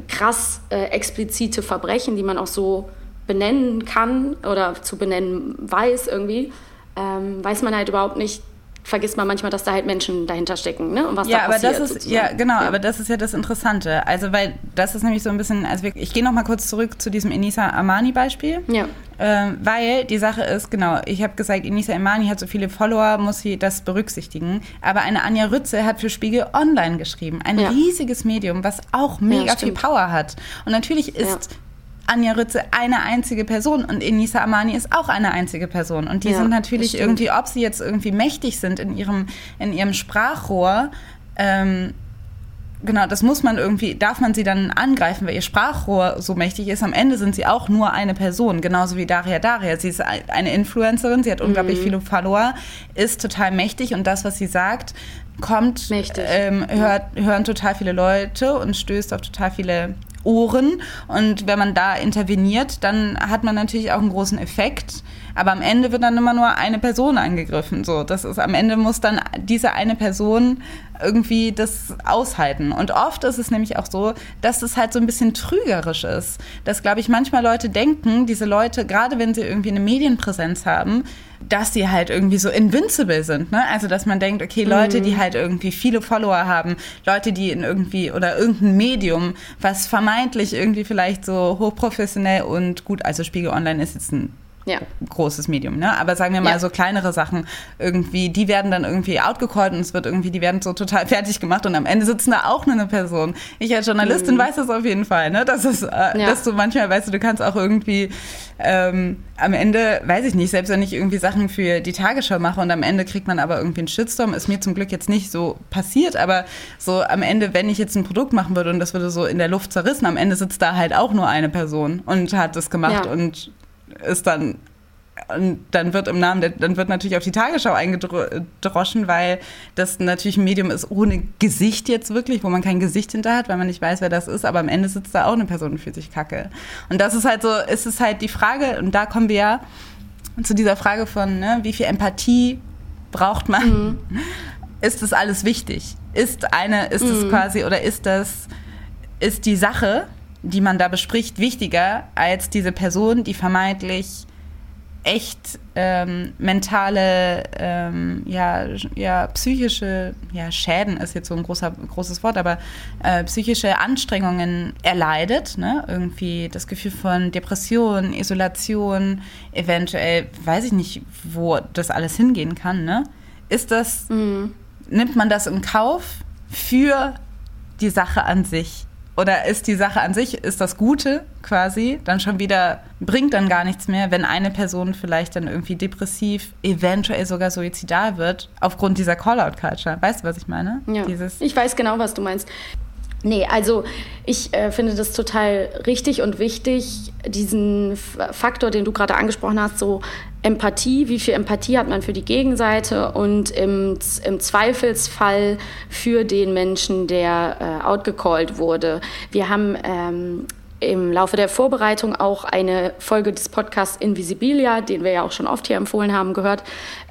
krass äh, explizite Verbrechen, die man auch so benennen kann oder zu benennen weiß irgendwie, ähm, weiß man halt überhaupt nicht, vergisst man manchmal, dass da halt Menschen dahinter stecken, ne? Und was ja, da passiert. Aber das ist, ja, genau, ja. aber das ist ja das Interessante. Also, weil das ist nämlich so ein bisschen, also ich gehe noch mal kurz zurück zu diesem Enisa Amani-Beispiel. Ja. Ähm, weil die Sache ist, genau, ich habe gesagt, Enisa Amani hat so viele Follower, muss sie das berücksichtigen. Aber eine Anja Rütze hat für Spiegel Online geschrieben. Ein ja. riesiges Medium, was auch mega ja, viel Power hat. Und natürlich ist Anja Rütze eine einzige Person und Enisa Amani ist auch eine einzige Person. Und die ja, sind natürlich irgendwie, ob sie jetzt irgendwie mächtig sind in ihrem, in ihrem Sprachrohr, ähm, genau, das muss man irgendwie, darf man sie dann angreifen, weil ihr Sprachrohr so mächtig ist. Am Ende sind sie auch nur eine Person, genauso wie Daria Daria. Sie ist eine Influencerin, sie hat mhm. unglaublich viele Follower, ist total mächtig und das, was sie sagt, kommt, ähm, hört, hören total viele Leute und stößt auf total viele Ohren. Und wenn man da interveniert, dann hat man natürlich auch einen großen Effekt. Aber am Ende wird dann immer nur eine Person angegriffen. So, das ist am Ende muss dann diese eine Person irgendwie das aushalten. Und oft ist es nämlich auch so, dass es halt so ein bisschen trügerisch ist. Dass, glaube ich, manchmal Leute denken, diese Leute, gerade wenn sie irgendwie eine Medienpräsenz haben, dass sie halt irgendwie so invincible sind. Ne? Also, dass man denkt, okay, Leute, die mhm. halt irgendwie viele Follower haben, Leute, die in irgendwie oder irgendein Medium, was vermeintlich irgendwie vielleicht so hochprofessionell und gut, also Spiegel Online ist jetzt ein ja. großes Medium, ne? Aber sagen wir mal ja. so kleinere Sachen irgendwie, die werden dann irgendwie outgecallt und es wird irgendwie, die werden so total fertig gemacht und am Ende sitzen da auch nur eine Person. Ich als Journalistin mhm. weiß das auf jeden Fall, ne? Dass es, äh, ja. dass du manchmal, weißt du, du kannst auch irgendwie ähm, am Ende, weiß ich nicht, selbst wenn ich irgendwie Sachen für die Tagesschau mache und am Ende kriegt man aber irgendwie einen Shitstorm, ist mir zum Glück jetzt nicht so passiert, aber so am Ende, wenn ich jetzt ein Produkt machen würde und das würde so in der Luft zerrissen, am Ende sitzt da halt auch nur eine Person und hat das gemacht ja. und ist dann und dann wird im Namen, der, dann wird natürlich auf die Tagesschau eingedroschen, weil das natürlich ein Medium ist ohne Gesicht jetzt wirklich, wo man kein Gesicht hinter hat, weil man nicht weiß, wer das ist, aber am Ende sitzt da auch eine Person und fühlt sich kacke. Und das ist halt so, ist es halt die Frage, und da kommen wir ja zu dieser Frage von, ne, wie viel Empathie braucht man? Mhm. Ist das alles wichtig? Ist eine, ist es mhm. quasi, oder ist das, ist die Sache, die man da bespricht, wichtiger als diese Person, die vermeintlich echt ähm, mentale, ähm, ja, ja, psychische, ja, Schäden ist jetzt so ein großer, großes Wort, aber äh, psychische Anstrengungen erleidet, ne? Irgendwie das Gefühl von Depression, Isolation, eventuell, weiß ich nicht, wo das alles hingehen kann, ne? Ist das, mhm. nimmt man das in Kauf für die Sache an sich? Oder ist die Sache an sich, ist das Gute quasi, dann schon wieder, bringt dann gar nichts mehr, wenn eine Person vielleicht dann irgendwie depressiv, eventuell sogar suizidal wird, aufgrund dieser Call-out-Culture. Weißt du, was ich meine? Ja. Dieses ich weiß genau, was du meinst. Nee, also ich äh, finde das total richtig und wichtig, diesen Faktor, den du gerade angesprochen hast, so Empathie, wie viel Empathie hat man für die Gegenseite und im, im Zweifelsfall für den Menschen, der äh, outgecallt wurde. Wir haben ähm, im Laufe der Vorbereitung auch eine Folge des Podcasts Invisibilia, den wir ja auch schon oft hier empfohlen haben, gehört.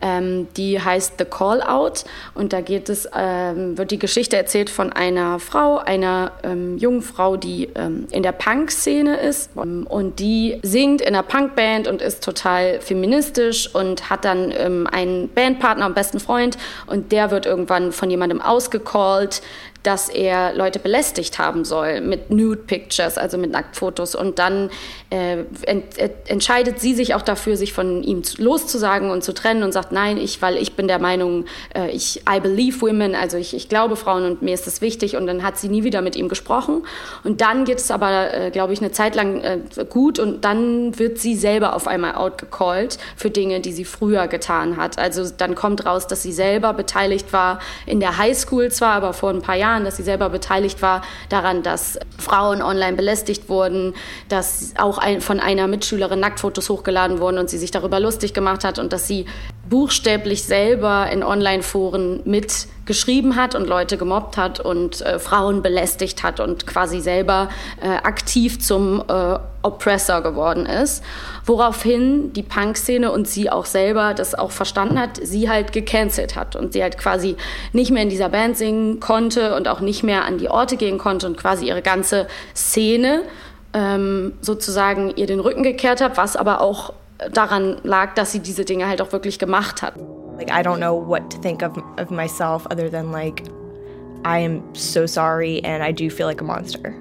Ähm, die heißt The Call Out. Und da geht es, ähm, wird die Geschichte erzählt von einer Frau, einer ähm, jungen Frau, die ähm, in der Punk-Szene ist. Und die singt in einer Punkband und ist total feministisch und hat dann ähm, einen Bandpartner, einen besten Freund. Und der wird irgendwann von jemandem ausgecallt, dass er Leute belästigt haben soll mit Nude Pictures, also mit Nacktfotos. Und dann äh, ent, äh, entscheidet sie sich auch dafür, sich von ihm loszusagen und zu trennen und sagt, nein, ich, weil ich bin der Meinung, äh, ich I believe women, also ich, ich glaube Frauen und mir ist das wichtig. Und dann hat sie nie wieder mit ihm gesprochen. Und dann geht es aber, äh, glaube ich, eine Zeit lang äh, gut und dann wird sie selber auf einmal outgecallt für Dinge, die sie früher getan hat. Also dann kommt raus, dass sie selber beteiligt war in der Highschool zwar, aber vor ein paar Jahren Jahren, dass sie selber beteiligt war daran, dass Frauen online belästigt wurden, dass auch ein, von einer Mitschülerin Nacktfotos hochgeladen wurden und sie sich darüber lustig gemacht hat und dass sie buchstäblich selber in Online-Foren mitgeschrieben hat und Leute gemobbt hat und äh, Frauen belästigt hat und quasi selber äh, aktiv zum äh, Oppressor geworden ist. Woraufhin die Punk-Szene und sie auch selber das auch verstanden hat, sie halt gecancelt hat und sie halt quasi nicht mehr in dieser Band singen konnte und auch nicht mehr an die Orte gehen konnte und quasi ihre ganze Szene ähm, sozusagen ihr den Rücken gekehrt hat, was aber auch daran lag, dass sie diese Dinge halt auch wirklich gemacht hat. Like I don't know what to think of of myself other than like I am so sorry and I do feel like a monster.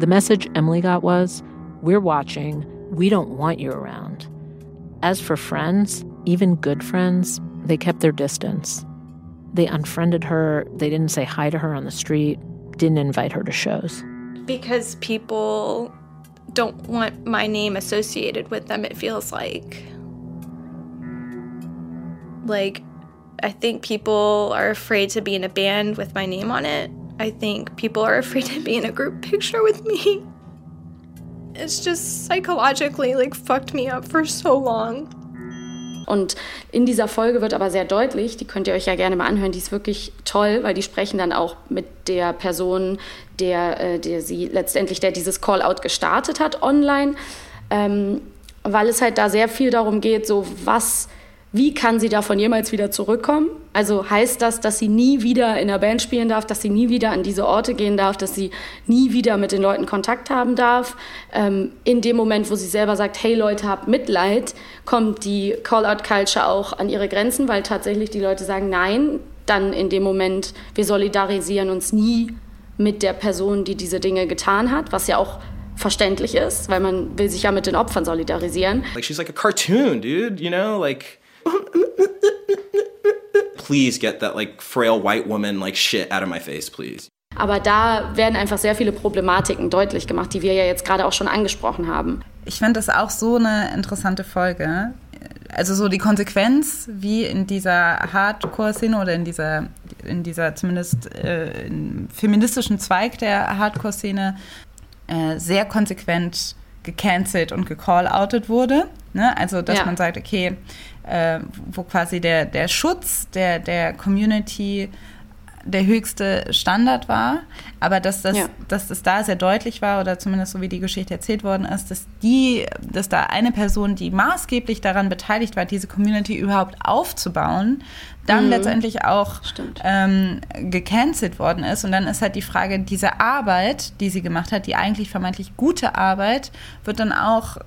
The message Emily got was, "We're watching. We don't want you around." As for friends, even good friends, they kept their distance. They unfriended her, they didn't say hi to her on the street, didn't invite her to shows. Because people don't want my name associated with them, it feels like. Like, I think people are afraid to be in a band with my name on it. I think people are afraid to be in a group picture with me. It's just psychologically like fucked me up for so long. Und in dieser Folge wird aber sehr deutlich, die könnt ihr euch ja gerne mal anhören, die ist wirklich toll, weil die sprechen dann auch mit der Person, der, äh, der sie letztendlich, der dieses Call-out gestartet hat online, ähm, weil es halt da sehr viel darum geht, so was wie kann sie davon jemals wieder zurückkommen? Also heißt das, dass sie nie wieder in der Band spielen darf, dass sie nie wieder an diese Orte gehen darf, dass sie nie wieder mit den Leuten Kontakt haben darf? Ähm, in dem Moment, wo sie selber sagt, hey Leute, habt Mitleid, kommt die Call-out-Culture auch an ihre Grenzen, weil tatsächlich die Leute sagen, nein, dann in dem Moment, wir solidarisieren uns nie mit der Person, die diese Dinge getan hat, was ja auch verständlich ist, weil man will sich ja mit den Opfern solidarisieren. Like she's like a cartoon, dude, you know, like please get that like frail white woman like shit out of my face, please. Aber da werden einfach sehr viele Problematiken deutlich gemacht, die wir ja jetzt gerade auch schon angesprochen haben. Ich finde das auch so eine interessante Folge. Also so die Konsequenz, wie in dieser Hardcore-Szene oder in dieser, in dieser zumindest äh, feministischen Zweig der Hardcore-Szene äh, sehr konsequent gecancelt und gecall-outet wurde. Ne? Also, dass ja. man sagt, okay, äh, wo quasi der, der Schutz der, der Community der höchste Standard war, aber dass das, ja. dass das da sehr deutlich war oder zumindest so wie die Geschichte erzählt worden ist, dass die, dass da eine Person, die maßgeblich daran beteiligt war, diese Community überhaupt aufzubauen, dann mhm. letztendlich auch ähm, gecancelt worden ist. Und dann ist halt die Frage, diese Arbeit, die sie gemacht hat, die eigentlich vermeintlich gute Arbeit, wird dann auch,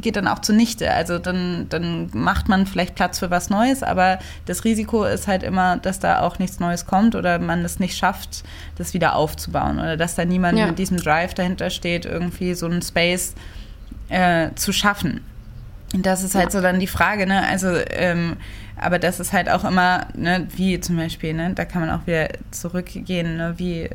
geht dann auch zunichte. Also dann, dann macht man vielleicht Platz für was Neues, aber das Risiko ist halt immer, dass da auch nichts Neues kommt oder man es nicht schafft, das wieder aufzubauen oder dass da niemand ja. mit diesem Drive dahinter steht, irgendwie so einen Space äh, zu schaffen. Und das ist halt ja. so dann die Frage, ne? Also, ähm, aber das ist halt auch immer, ne, wie zum Beispiel, ne, da kann man auch wieder zurückgehen, ne, wie,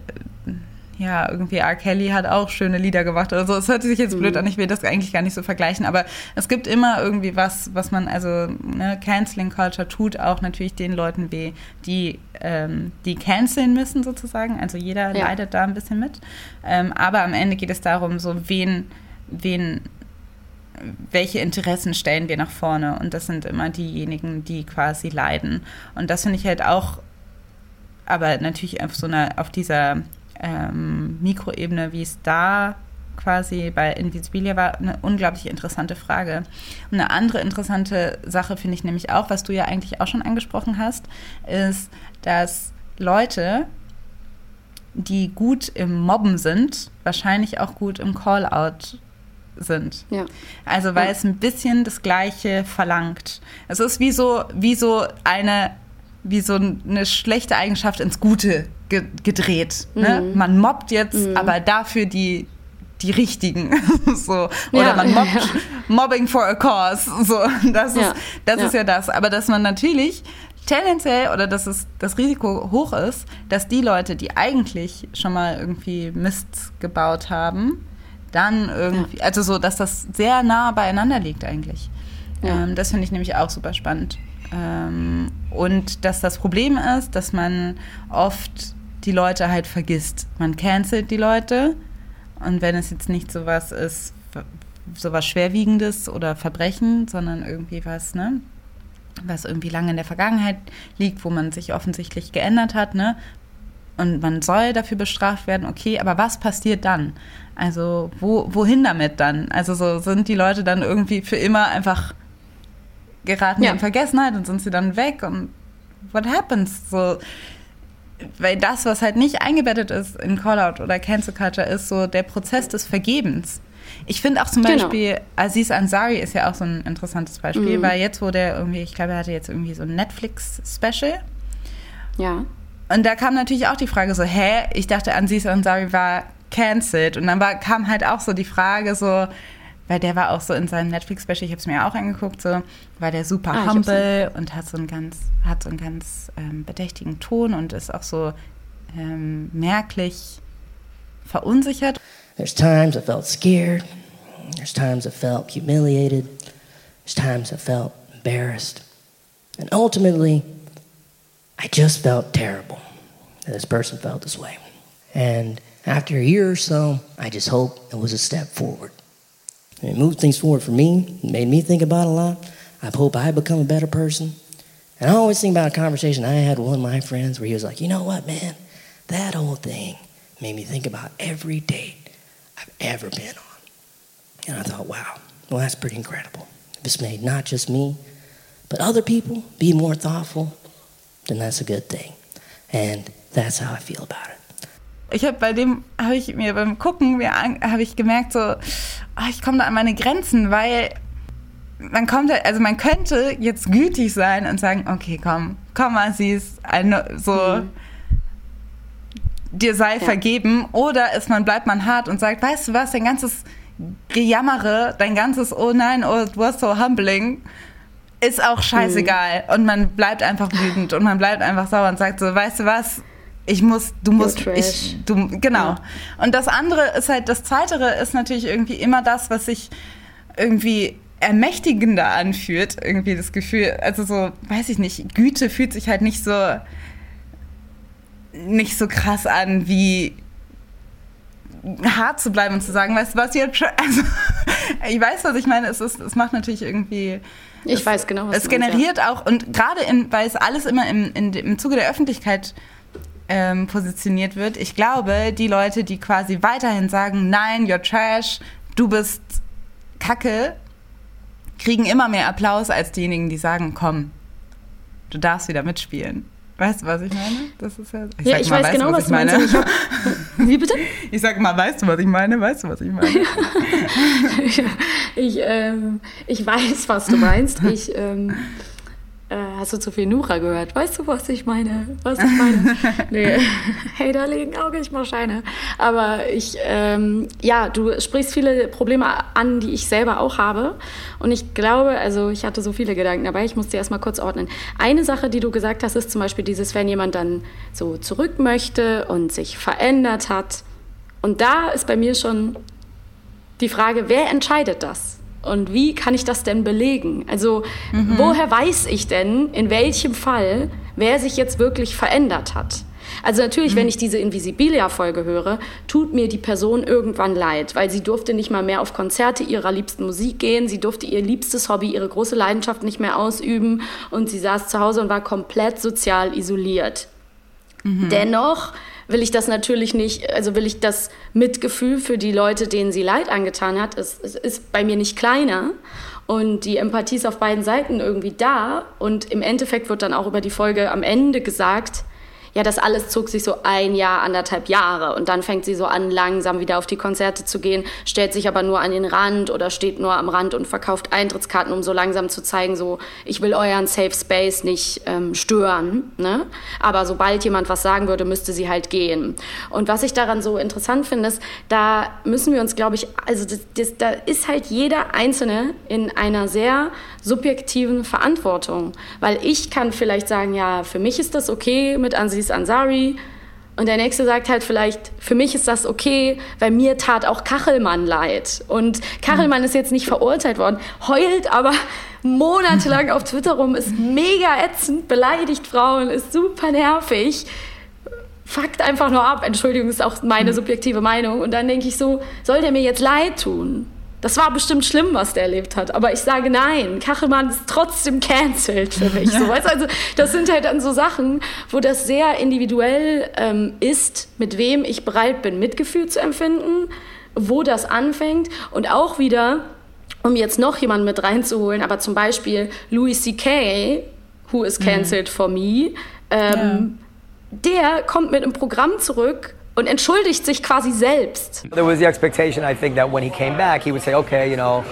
ja, irgendwie R. Kelly hat auch schöne Lieder gemacht oder so. Es hört sich jetzt blöd mhm. an, ich will das eigentlich gar nicht so vergleichen, aber es gibt immer irgendwie was, was man, also, ne, Canceling Culture tut auch natürlich den Leuten weh, die, ähm, die canceln müssen sozusagen. Also jeder ja. leidet da ein bisschen mit. Ähm, aber am Ende geht es darum, so wen, wen welche Interessen stellen wir nach vorne? Und das sind immer diejenigen, die quasi leiden. Und das finde ich halt auch, aber natürlich auf so einer, auf dieser ähm, Mikroebene, wie es da quasi bei Invisibilia war, eine unglaublich interessante Frage. Und eine andere interessante Sache finde ich nämlich auch, was du ja eigentlich auch schon angesprochen hast, ist, dass Leute, die gut im Mobben sind, wahrscheinlich auch gut im Call-out sind. Ja. Also weil ja. es ein bisschen das Gleiche verlangt. Es ist wie so, wie so eine, wie so eine schlechte Eigenschaft ins Gute ge gedreht. Ne? Mhm. Man mobbt jetzt, mhm. aber dafür die die richtigen. so. Oder ja, man mobbt, ja. Mobbing for a cause. So. Das, ist, das ist ja das. Aber dass man natürlich tendenziell oder dass es das Risiko hoch ist, dass die Leute, die eigentlich schon mal irgendwie Mist gebaut haben, dann irgendwie, ja. also so, dass das sehr nah beieinander liegt eigentlich. Ja. Ähm, das finde ich nämlich auch super spannend. Ähm, und dass das Problem ist, dass man oft die Leute halt vergisst. Man cancelt die Leute und wenn es jetzt nicht sowas ist, sowas Schwerwiegendes oder Verbrechen, sondern irgendwie was, ne? was irgendwie lange in der Vergangenheit liegt, wo man sich offensichtlich geändert hat, ne? Und man soll dafür bestraft werden, okay, aber was passiert dann? Also, wo, wohin damit dann? Also, so sind die Leute dann irgendwie für immer einfach geraten Ja. in Vergessenheit und sind sie dann weg und what happens? So, weil das, was halt nicht eingebettet ist in Callout oder Cancel Culture, ist so der Prozess des Vergebens. Ich finde auch zum Genau. Beispiel, Aziz Ansari ist ja auch so ein interessantes Beispiel, Mhm. weil jetzt, wo der irgendwie, ich glaube, er hatte jetzt irgendwie so ein Netflix-Special. Ja. Und da kam natürlich auch die Frage so, hä, ich dachte, Aziz Ansari war cancelled. Und dann war, kam halt auch so die Frage so, weil der war auch so in seinem Netflix-Special, ich habe es mir auch angeguckt, so, war der super Ah, humble und hat so einen ganz, hat so einen ganz ähm, bedächtigen Ton und ist auch so ähm, merklich verunsichert. There's times I felt scared. There's times I felt humiliated. There's times I felt embarrassed. And ultimately, I just felt terrible that this person felt this way. And after a year or so, I just hope it was a step forward. It moved things forward for me, made me think about a lot. I hope I become a better person. And I always think about a conversation I had with one of my friends where he was like, you know what, man? That whole thing made me think about every date I've ever been on. And I thought, wow, well, that's pretty incredible. It's made not just me, but other people be more thoughtful, then that's a good thing. And that's how I feel about it. Ich habe bei dem, habe ich mir beim Gucken, habe ich gemerkt so, ah, ich komme da an meine Grenzen, weil man kommt, halt- also man könnte jetzt gütig sein und sagen, okay, komm, komm mal, sie ist eine, so, dir sei vergeben. Oder ist man, bleibt man hart und sagt, weißt du was, dein ganzes Gejammere, dein ganzes, oh nein, oh, du warst so humbling, ist auch scheißegal. Und man bleibt einfach wütend und man bleibt einfach sauer und sagt so, weißt du was, ich muss, du musst, ich, du, genau. Und das andere ist halt, das Zweitere ist natürlich irgendwie immer das, was sich irgendwie ermächtigender anfühlt, irgendwie das Gefühl, also so, weiß ich nicht, Güte fühlt sich halt nicht so, nicht so krass an, wie hart zu bleiben und zu sagen, weißt du was, jetzt, also, ich weiß, was ich meine, es, ist, es macht natürlich irgendwie, Ich es, weiß genau, was es du meinst, generiert auch, und gerade in, weil es alles immer im, in, im Zuge der Öffentlichkeit ähm, positioniert wird, ich glaube, die Leute, die quasi weiterhin sagen, nein, you're trash, du bist Kacke, kriegen immer mehr Applaus als diejenigen, die sagen, komm, du darfst wieder mitspielen. Weißt du, was ich meine? Das ist ja. Ja, sag ich mal, weiß weißt genau, du, was du meinst. und Ich hab, wie bitte? ich sag mal, weißt du, was ich meine? Weißt du, was ich meine? ich, ähm, ich weiß, was du meinst. Ich, ähm, äh, hast du zu viel Nura gehört? Weißt du, was ich meine? Was ich meine? nee. Hey, da legen Auge, ich mach Scheine. Aber ich, ähm, ja, du sprichst viele Probleme an, die ich selber auch habe. Und ich glaube, also ich hatte so viele Gedanken dabei, ich muss die erstmal kurz ordnen. Eine Sache, die du gesagt hast, ist zum Beispiel dieses, wenn jemand dann so zurück möchte und sich verändert hat. Und da ist bei mir schon die Frage, wer entscheidet das? Und wie kann ich das denn belegen? Also, woher weiß ich denn, in welchem Fall, wer sich jetzt wirklich verändert hat? Also natürlich, wenn ich diese Invisibilia-Folge höre, tut mir die Person irgendwann leid, weil sie durfte nicht mal mehr auf Konzerte ihrer liebsten Musik gehen, sie durfte ihr liebstes Hobby, ihre große Leidenschaft nicht mehr ausüben und sie saß zu Hause und war komplett sozial isoliert. Dennoch will ich das natürlich nicht, also will ich das Mitgefühl für die Leute, denen sie Leid angetan hat, es, es ist bei mir nicht kleiner. Und die Empathie ist auf beiden Seiten irgendwie da. Und im Endeffekt wird dann auch über die Folge am Ende gesagt, ja, das alles zog sich so ein Jahr, anderthalb Jahre. Und dann fängt sie so an, langsam wieder auf die Konzerte zu gehen, stellt sich aber nur an den Rand oder steht nur am Rand und verkauft Eintrittskarten, um so langsam zu zeigen, so, ich will euren Safe Space nicht ähm, stören. Ne? Aber sobald jemand was sagen würde, müsste sie halt gehen. Und was ich daran so interessant finde, ist, da müssen wir uns, glaube ich, also das, das, da ist halt jeder Einzelne in einer sehr subjektiven Verantwortung. Weil ich kann vielleicht sagen, ja, für mich ist das okay mit Aziz Ansari. Und der nächste sagt halt vielleicht, für mich ist das okay, weil mir tat auch Kachelmann leid. Und Kachelmann ist jetzt nicht verurteilt worden, heult aber monatelang auf Twitter rum, ist mega ätzend, beleidigt Frauen, ist super nervig. Fuckt einfach nur ab. Entschuldigung, ist auch meine subjektive Meinung. Und dann denke ich so, soll der mir jetzt leid tun? Das war bestimmt schlimm, was der erlebt hat. Aber ich sage nein, Kachelmann ist trotzdem cancelled für mich. So, weißt? Also das sind halt dann so Sachen, wo das sehr individuell ähm, ist, mit wem ich bereit bin, Mitgefühl zu empfinden, wo das anfängt und auch wieder, um jetzt noch jemanden mit reinzuholen, aber zum Beispiel Louis C.K., who is cancelled mhm. for me, ähm, ja. der kommt mit einem Programm zurück, und entschuldigt sich quasi selbst. There was the expectation, I think, that when he came back, he would say, okay, you know,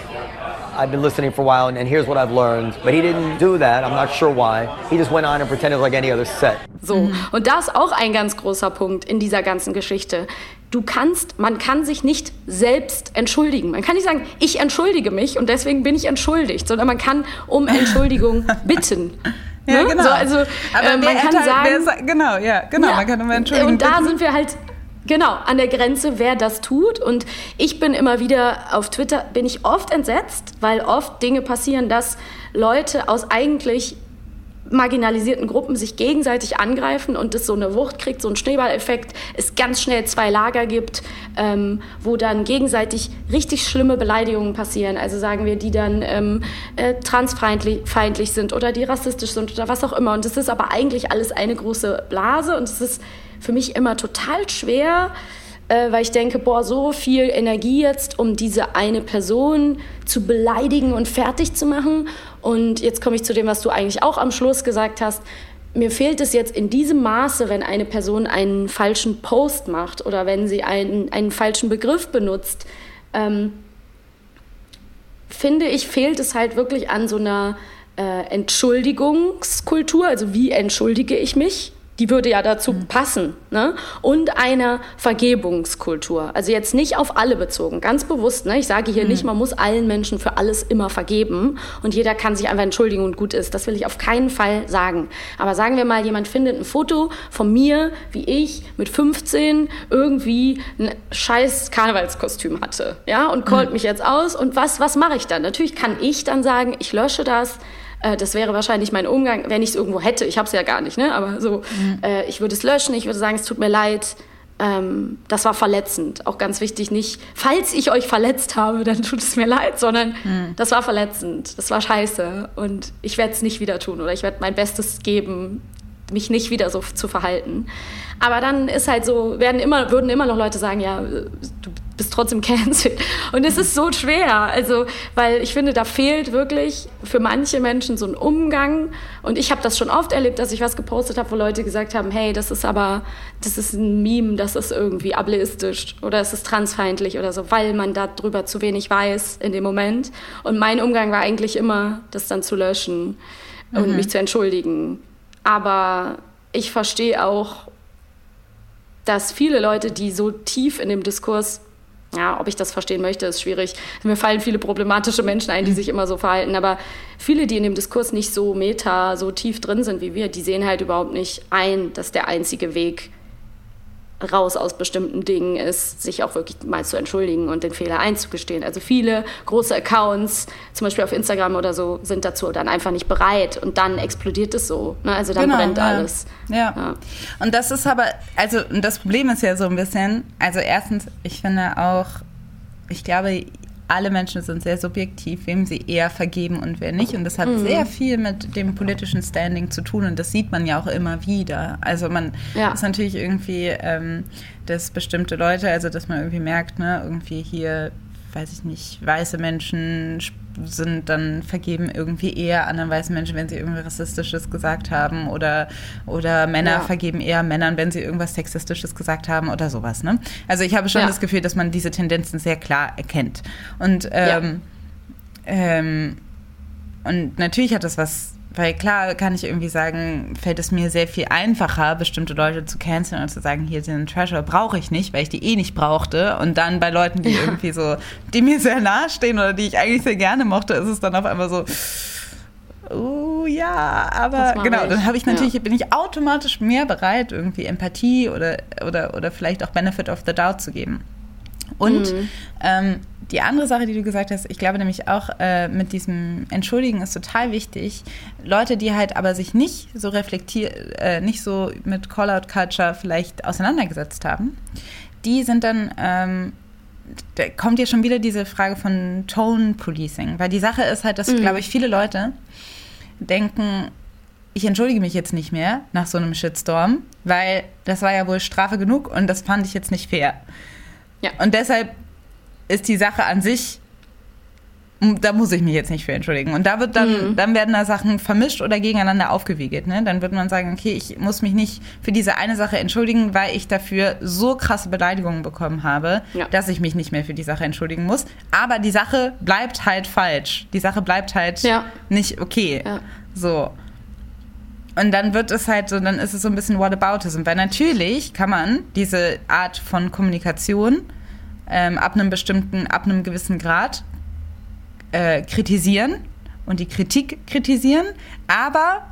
I've been listening for a while and, and here's what I've learned. But he didn't do that. I'm not sure why. He just went on and pretended like any other set. So, und das ist auch ein ganz großer Punkt in dieser ganzen Geschichte. Du kannst, man kann sich nicht selbst entschuldigen. Man kann nicht sagen, ich entschuldige mich und deswegen bin ich entschuldigt, sondern man kann um Entschuldigung bitten. Ja, ne? genau. So, also, Aber äh, man kann sagen, genau, ja, genau, ja, man kann um Entschuldigung Und da bitten. sind wir halt Genau, an der Grenze, wer das tut. Und ich bin immer wieder auf Twitter, bin ich oft entsetzt, weil oft Dinge passieren, dass Leute aus eigentlich marginalisierten Gruppen sich gegenseitig angreifen und es so eine Wucht kriegt, so einen Schneeballeffekt, es ganz schnell zwei Lager gibt, ähm, wo dann gegenseitig richtig schlimme Beleidigungen passieren. Also sagen wir, die dann ähm, äh, transfeindlich feindlich sind oder die rassistisch sind oder was auch immer. Und es ist aber eigentlich alles eine große Blase und es ist für mich immer total schwer, äh, weil ich denke, boah, so viel Energie jetzt, um diese eine Person zu beleidigen und fertig zu machen. Und jetzt komme ich zu dem, was du eigentlich auch am Schluss gesagt hast. Mir fehlt es jetzt in diesem Maße, wenn eine Person einen falschen Post macht oder wenn sie einen, einen falschen Begriff benutzt. Ähm, finde ich, fehlt es halt wirklich an so einer äh, Entschuldigungskultur. Also wie entschuldige ich mich? Die würde ja dazu mhm. passen. Ne? Und einer Vergebungskultur. Also jetzt nicht auf alle bezogen, ganz bewusst. Ne? Ich sage hier mhm. nicht, man muss allen Menschen für alles immer vergeben und jeder kann sich einfach entschuldigen und gut ist. Das will ich auf keinen Fall sagen. Aber sagen wir mal, jemand findet ein Foto von mir, wie ich mit 15 irgendwie ein scheiß Karnevalskostüm hatte. Ja, und callt mhm. mich jetzt aus. Und was, was mache ich dann? Natürlich kann ich dann sagen, ich lösche das äh, das wäre wahrscheinlich mein Umgang, wenn ich es irgendwo hätte. Ich habe es ja gar nicht, ne? aber so, mhm. äh, ich würde es löschen, ich würde sagen, es tut mir leid. Ähm, das war verletzend. Auch ganz wichtig, nicht, falls ich euch verletzt habe, dann tut es mir leid, sondern mhm. das war verletzend, das war scheiße und ich werde es nicht wieder tun oder ich werde mein Bestes geben, mich nicht wieder so zu verhalten. Aber dann ist halt so, werden immer, würden immer noch Leute sagen, ja, du bist trotzdem cancelled. Und es ist so schwer, also, weil ich finde, da fehlt wirklich für manche Menschen so ein Umgang. Und ich habe das schon oft erlebt, dass ich was gepostet habe, wo Leute gesagt haben, hey, das ist aber, das ist ein Meme, das ist irgendwie ableistisch oder es ist transfeindlich oder so, weil man darüber zu wenig weiß in dem Moment. Und mein Umgang war eigentlich immer, das dann zu löschen und mhm. mich zu entschuldigen. Aber ich verstehe auch, dass viele Leute, die so tief in dem Diskurs ja, ob ich das verstehen möchte, ist schwierig. Mir fallen viele problematische Menschen ein, die sich immer so verhalten. Aber viele, die in dem Diskurs nicht so meta, so tief drin sind wie wir, die sehen halt überhaupt nicht ein, dass der einzige Weg raus aus bestimmten Dingen ist, sich auch wirklich mal zu entschuldigen und den Fehler einzugestehen. Also viele große Accounts, zum Beispiel auf Instagram oder so, sind dazu dann einfach nicht bereit und dann explodiert es so. Ne? Also dann genau, brennt ja. alles. Ja. ja. Und das ist aber, also das Problem ist ja so ein bisschen, also erstens, ich finde auch, ich glaube, alle Menschen sind sehr subjektiv, wem sie eher vergeben und wer nicht. Und das hat mhm. sehr viel mit dem politischen Standing zu tun. Und das sieht man ja auch immer wieder. Also man ja. ist natürlich irgendwie, ähm, dass bestimmte Leute, also dass man irgendwie merkt, ne, irgendwie hier weiß ich nicht, weiße Menschen sind dann vergeben irgendwie eher anderen weißen Menschen, wenn sie irgendwas Rassistisches gesagt haben oder, oder Männer ja. vergeben eher Männern, wenn sie irgendwas Sexistisches gesagt haben oder sowas. Ne? Also ich habe schon ja. das Gefühl, dass man diese Tendenzen sehr klar erkennt. Und, ähm, ja. ähm, und natürlich hat das was weil klar kann ich irgendwie sagen, fällt es mir sehr viel einfacher, bestimmte Leute zu canceln und zu sagen, hier sind Treasure, brauche ich nicht, weil ich die eh nicht brauchte. Und dann bei Leuten, die ja. irgendwie so, die mir sehr nahe stehen oder die ich eigentlich sehr gerne mochte, ist es dann auf einmal so, oh ja, aber genau, dann habe ich natürlich, ja. bin ich automatisch mehr bereit, irgendwie Empathie oder, oder, oder vielleicht auch Benefit of the Doubt zu geben. Und mhm. ähm, die andere Sache, die du gesagt hast, ich glaube nämlich auch äh, mit diesem Entschuldigen ist total wichtig. Leute, die halt aber sich nicht so reflektiert, äh, nicht so mit Call-out-Culture vielleicht auseinandergesetzt haben, die sind dann ähm, da kommt ja schon wieder diese Frage von Tone Policing, weil die Sache ist halt, dass, Mhm. glaube ich, viele Leute denken, ich entschuldige mich jetzt nicht mehr nach so einem Shitstorm, weil das war ja wohl Strafe genug und das fand ich jetzt nicht fair. Ja. Und deshalb ist die Sache an sich, da muss ich mich jetzt nicht für entschuldigen. Und da wird dann, dann werden da Sachen vermischt oder gegeneinander aufgewiegelt. Ne? Dann wird man sagen, okay, ich muss mich nicht für diese eine Sache entschuldigen, weil ich dafür so krasse Beleidigungen bekommen habe, Ja. dass ich mich nicht mehr für die Sache entschuldigen muss. Aber die Sache bleibt halt falsch. Die Sache bleibt halt Ja. nicht okay. Ja. So. Und dann wird es halt so, dann ist es so ein bisschen Whataboutism. Weil natürlich kann man diese Art von Kommunikation ähm, ab einem bestimmten, ab einem gewissen Grad äh, kritisieren und die Kritik kritisieren. Aber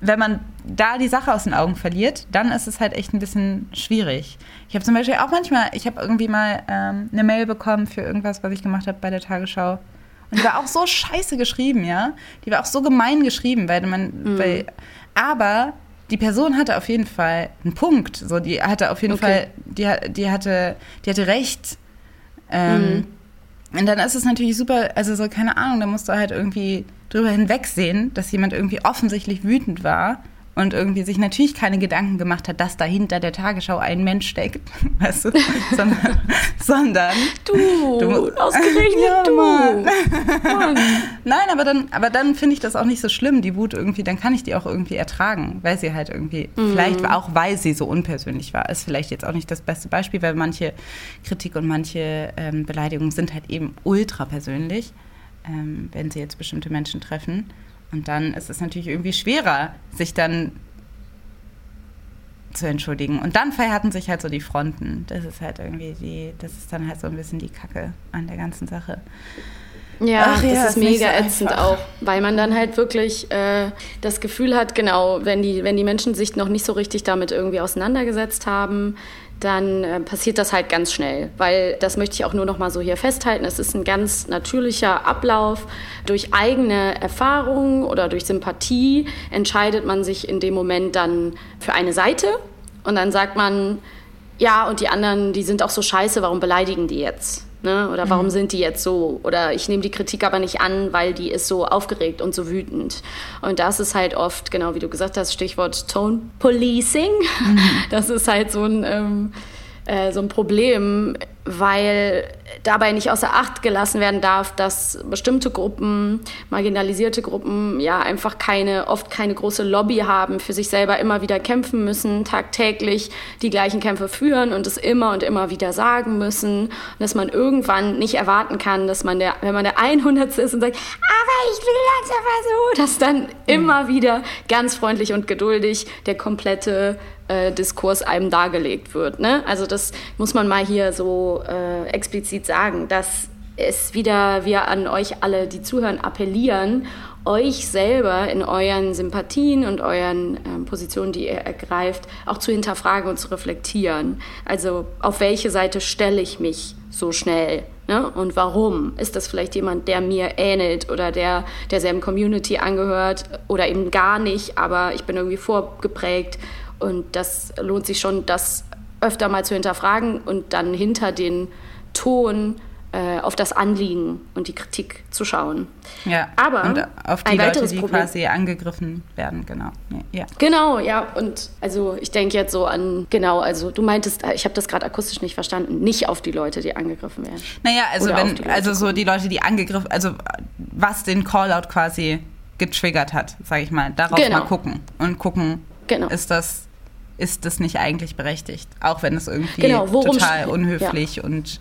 wenn man da die Sache aus den Augen verliert, dann ist es halt echt ein bisschen schwierig. Ich habe zum Beispiel auch manchmal, ich habe irgendwie mal ähm, eine Mail bekommen für irgendwas, was ich gemacht habe bei der Tagesschau. Und die war auch so scheiße geschrieben, ja. Die war auch so gemein geschrieben, weil man, weil, aber die Person hatte auf jeden Fall einen Punkt. So, die hatte auf jeden Okay. Fall, die, die hatte, die hatte recht. Ähm, Und dann ist es natürlich super, also so, keine Ahnung, da musst du halt irgendwie drüber hinwegsehen, dass jemand irgendwie offensichtlich wütend war und irgendwie sich natürlich keine Gedanken gemacht hat, dass dahinter der Tagesschau ein Mensch steckt, weißt du, sondern, sondern Du, Du- ausgerechnet Ja, du. Mann. Mann. Nein, aber dann, aber dann finde ich das auch nicht so schlimm, die Wut irgendwie, dann kann ich die auch irgendwie ertragen, weil sie halt irgendwie, vielleicht auch weil sie so unpersönlich war, ist vielleicht jetzt auch nicht das beste Beispiel, weil manche Kritik und manche ähm, Beleidigungen sind halt eben ultra persönlich, ähm, wenn sie jetzt bestimmte Menschen treffen. Und dann ist es natürlich irgendwie schwerer, sich dann zu entschuldigen. Und dann verhärten sich halt so die Fronten. Das ist halt irgendwie die, das ist dann halt so ein bisschen die Kacke an der ganzen Sache. Ja, Ach ja, das ist ist mega so ätzend auch, weil man dann halt wirklich äh, das Gefühl hat, genau, wenn die, wenn die Menschen sich noch nicht so richtig damit irgendwie auseinandergesetzt haben, dann äh, passiert das halt ganz schnell. Weil das möchte ich auch nur noch mal so hier festhalten. Es ist ein ganz natürlicher Ablauf. Durch eigene Erfahrung oder durch Sympathie entscheidet man sich in dem Moment dann für eine Seite und dann sagt man, ja, und die anderen, die sind auch so scheiße, warum beleidigen die jetzt? Ne? Oder warum sind die jetzt so? Oder ich nehme die Kritik aber nicht an, weil die ist so aufgeregt und so wütend. Und das ist halt oft, genau wie du gesagt hast, Stichwort Tone Policing. Das ist halt so ein, ähm, äh, so ein Problem, weil dabei nicht außer Acht gelassen werden darf, dass bestimmte Gruppen, marginalisierte Gruppen, ja einfach keine, oft keine große Lobby haben, für sich selber immer wieder kämpfen müssen, tagtäglich die gleichen Kämpfe führen und es immer und immer wieder sagen müssen. Und dass man irgendwann nicht erwarten kann, dass man der, wenn man der 100. ist und sagt, aber ich will das aber so, dass dann immer wieder ganz freundlich und geduldig der komplette äh, Diskurs einem dargelegt wird. Ne? Also das muss man mal hier so äh, explizit sagen, dass es wieder wir an euch alle, die zuhören, appellieren, euch selber in euren Sympathien und euren ähm, Positionen, die ihr ergreift, auch zu hinterfragen und zu reflektieren. Also auf welche Seite stelle ich mich so schnell? Ne? Und warum? Ist das vielleicht jemand, der mir ähnelt oder der derselben Community angehört oder eben gar nicht, aber ich bin irgendwie vorgeprägt und das lohnt sich schon, das öfter mal zu hinterfragen und dann hinter den Ton äh, auf das Anliegen und die Kritik zu schauen. Ja, Aber und auf die Leute, die Problem- quasi angegriffen werden, genau. Ja. Genau, ja. Und also ich denke jetzt so an, genau, also du meintest, ich habe das gerade akustisch nicht verstanden, nicht auf die Leute, die angegriffen werden. Naja, also Oder wenn, also so die Leute, die angegriffen, also was den Callout quasi getriggert hat, sage ich mal, darauf Genau. mal gucken und gucken, Genau. ist das ist das nicht eigentlich berechtigt, auch wenn es irgendwie Genau, total unhöflich und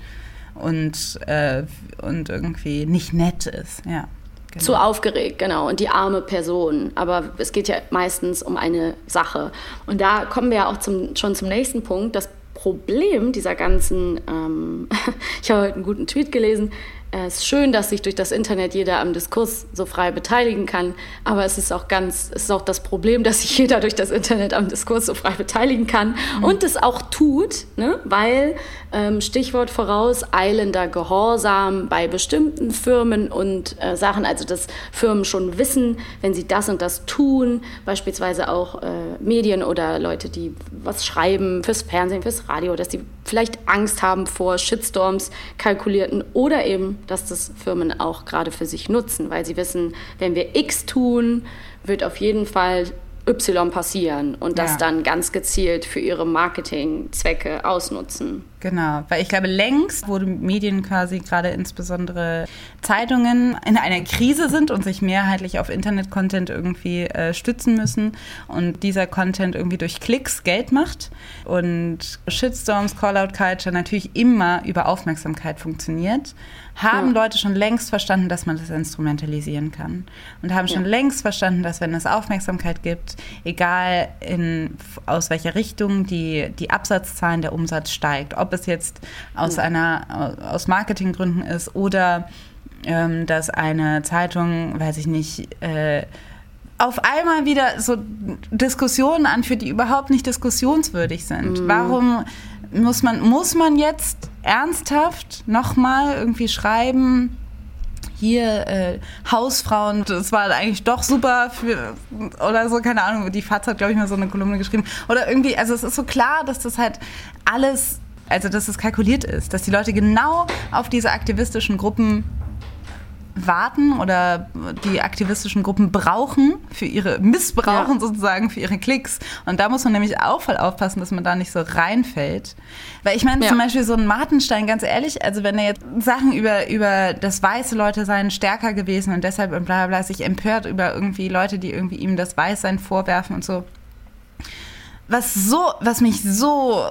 und äh, und irgendwie nicht nett ist, ja. Genau. Zu aufgeregt, genau. Und die arme Person. Aber es geht ja meistens um eine Sache. Und da kommen wir ja auch zum, schon zum nächsten Punkt. Das Problem dieser ganzen, ähm, ich habe heute einen guten Tweet gelesen, es ist schön, dass sich durch das Internet jeder am Diskurs so frei beteiligen kann, aber es ist auch ganz, es ist auch das Problem, dass sich jeder durch das Internet am Diskurs so frei beteiligen kann und es auch tut, ne? weil ähm, Stichwort voraus, eilender Gehorsam bei bestimmten Firmen und äh, Sachen, also dass Firmen schon wissen, wenn sie das und das tun, beispielsweise auch äh, Medien oder Leute, die was schreiben fürs Fernsehen, fürs Radio, dass die vielleicht Angst haben vor Shitstorms, kalkulierten oder eben, dass das Firmen auch gerade für sich nutzen, weil sie wissen, wenn wir X tun, wird auf jeden Fall Y passieren und das Ja. dann ganz gezielt für ihre Marketingzwecke ausnutzen. Genau, weil ich glaube, längst, wo die Medien quasi gerade insbesondere Zeitungen in einer Krise sind und sich mehrheitlich auf Internet-Content irgendwie äh, stützen müssen und dieser Content irgendwie durch Klicks Geld macht und Shitstorms, Call-out-Culture natürlich immer über Aufmerksamkeit funktioniert, haben Leute schon längst verstanden, dass man das instrumentalisieren kann und haben schon Ja. längst verstanden, dass wenn es Aufmerksamkeit gibt, egal in, aus welcher Richtung die, die Absatzzahlen, der Umsatz steigt, ob es jetzt aus einer aus Marketinggründen ist oder ähm, dass eine Zeitung, weiß ich nicht, äh, auf einmal wieder so Diskussionen anführt, die überhaupt nicht diskussionswürdig sind. Warum muss man, muss man jetzt ernsthaft nochmal irgendwie schreiben, hier äh, Hausfrauen, das war eigentlich doch super für, oder so, keine Ahnung, die FAZ hat, glaube ich, mal so eine Kolumne geschrieben. Oder irgendwie, also es ist so klar, dass das halt alles, also dass es kalkuliert ist, dass die Leute genau auf diese aktivistischen Gruppen warten oder die aktivistischen Gruppen brauchen für ihre, missbrauchen Ja. sozusagen für ihre Klicks. Und da muss man nämlich auch voll aufpassen, dass man da nicht so reinfällt. Weil ich meine Ja. zum Beispiel so ein Martenstein, ganz ehrlich, also wenn er jetzt Sachen über, über das weiße Leute seien stärker gewesen und deshalb und bla bla bla sich empört über irgendwie Leute, die irgendwie ihm das Weißsein vorwerfen und so. Was so, was mich so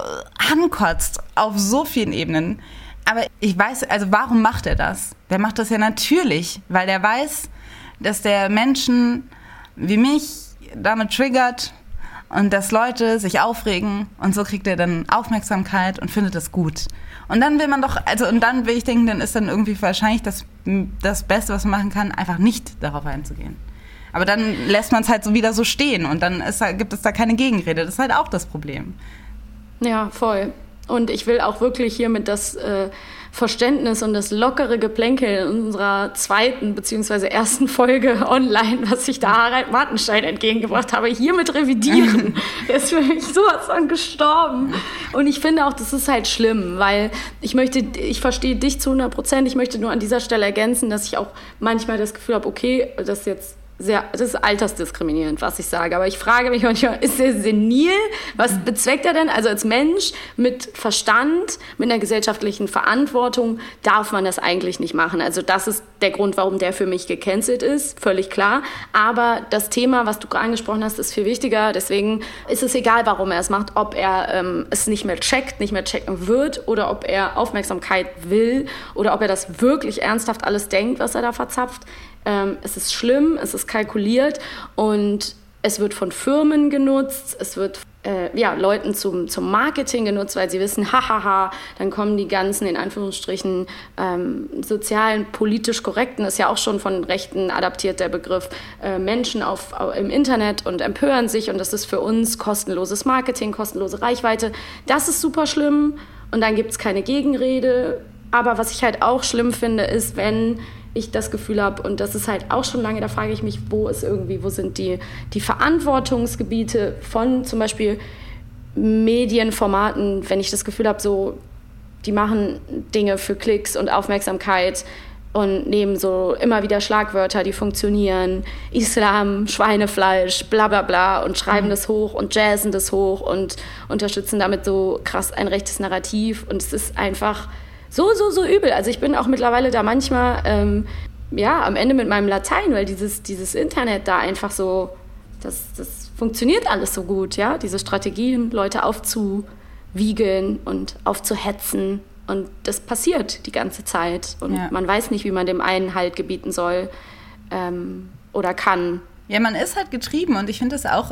ankotzt auf so vielen Ebenen. Aber ich weiß, also warum macht er das? Der macht das ja natürlich, weil der weiß, dass der Menschen wie mich damit triggert und dass Leute sich aufregen und so kriegt er dann Aufmerksamkeit und findet das gut. Und dann will man doch, also und dann will ich denken, dann ist dann irgendwie wahrscheinlich das, das Beste, was man machen kann, einfach nicht darauf einzugehen. Aber dann lässt man es halt so wieder so stehen und dann ist, gibt es da keine Gegenrede. Das ist halt auch das Problem. Ja, voll. Und ich will auch wirklich hiermit das äh, Verständnis und das lockere Geplänkel in unserer zweiten beziehungsweise ersten Folge online, was ich da Harald Martenstein entgegengebracht habe, hiermit revidieren. Der ist für mich sowas von gestorben. Und ich finde auch, das ist halt schlimm, weil ich möchte, ich verstehe dich zu 100 Prozent. Ich möchte nur an dieser Stelle ergänzen, dass ich auch manchmal das Gefühl habe, okay, das ist jetzt sehr, das ist altersdiskriminierend, was ich sage. Aber ich frage mich manchmal, ist er senil? Was bezweckt er denn? Also als Mensch mit Verstand, mit einer gesellschaftlichen Verantwortung darf man das eigentlich nicht machen. Also das ist der Grund, warum der für mich gecancelt ist, völlig klar. Aber das Thema, was du angesprochen hast, ist viel wichtiger. Deswegen ist es egal, warum er es macht, ob er ähm, es nicht mehr checkt, nicht mehr checken wird oder ob er Aufmerksamkeit will oder ob er das wirklich ernsthaft alles denkt, was er da verzapft. Ähm, es ist schlimm, es ist kalkuliert und es wird von Firmen genutzt, es wird äh, ja, Leuten zum, zum Marketing genutzt, weil sie wissen, hahaha, dann kommen die ganzen, in Anführungsstrichen, ähm, sozialen, politisch korrekten, ist ja auch schon von Rechten adaptiert der Begriff, äh, Menschen auf, au- im Internet und empören sich und das ist für uns kostenloses Marketing, kostenlose Reichweite. Das ist super schlimm und dann gibt es keine Gegenrede. Aber was ich halt auch schlimm finde, ist, wenn ich das Gefühl habe, und das ist halt auch schon lange, da frage ich mich, wo ist irgendwie, wo sind die, die Verantwortungsgebiete von zum Beispiel Medienformaten, wenn ich das Gefühl habe, so, die machen Dinge für Klicks und Aufmerksamkeit und nehmen so immer wieder Schlagwörter, die funktionieren, Islam, Schweinefleisch, bla bla bla und schreiben das hoch und jazzen das hoch und unterstützen damit so krass ein rechtes Narrativ. Und es ist einfach so, so, so übel. Also ich bin auch mittlerweile da manchmal ähm, ja, am Ende mit meinem Latein, weil dieses, dieses Internet da einfach so, das, das funktioniert alles so gut, ja, diese Strategien, Leute aufzuwiegeln und aufzuhetzen und das passiert die ganze Zeit und Ja. man weiß nicht, wie man dem einen Halt gebieten soll ähm, oder kann. Ja, man ist halt getrieben und ich finde es auch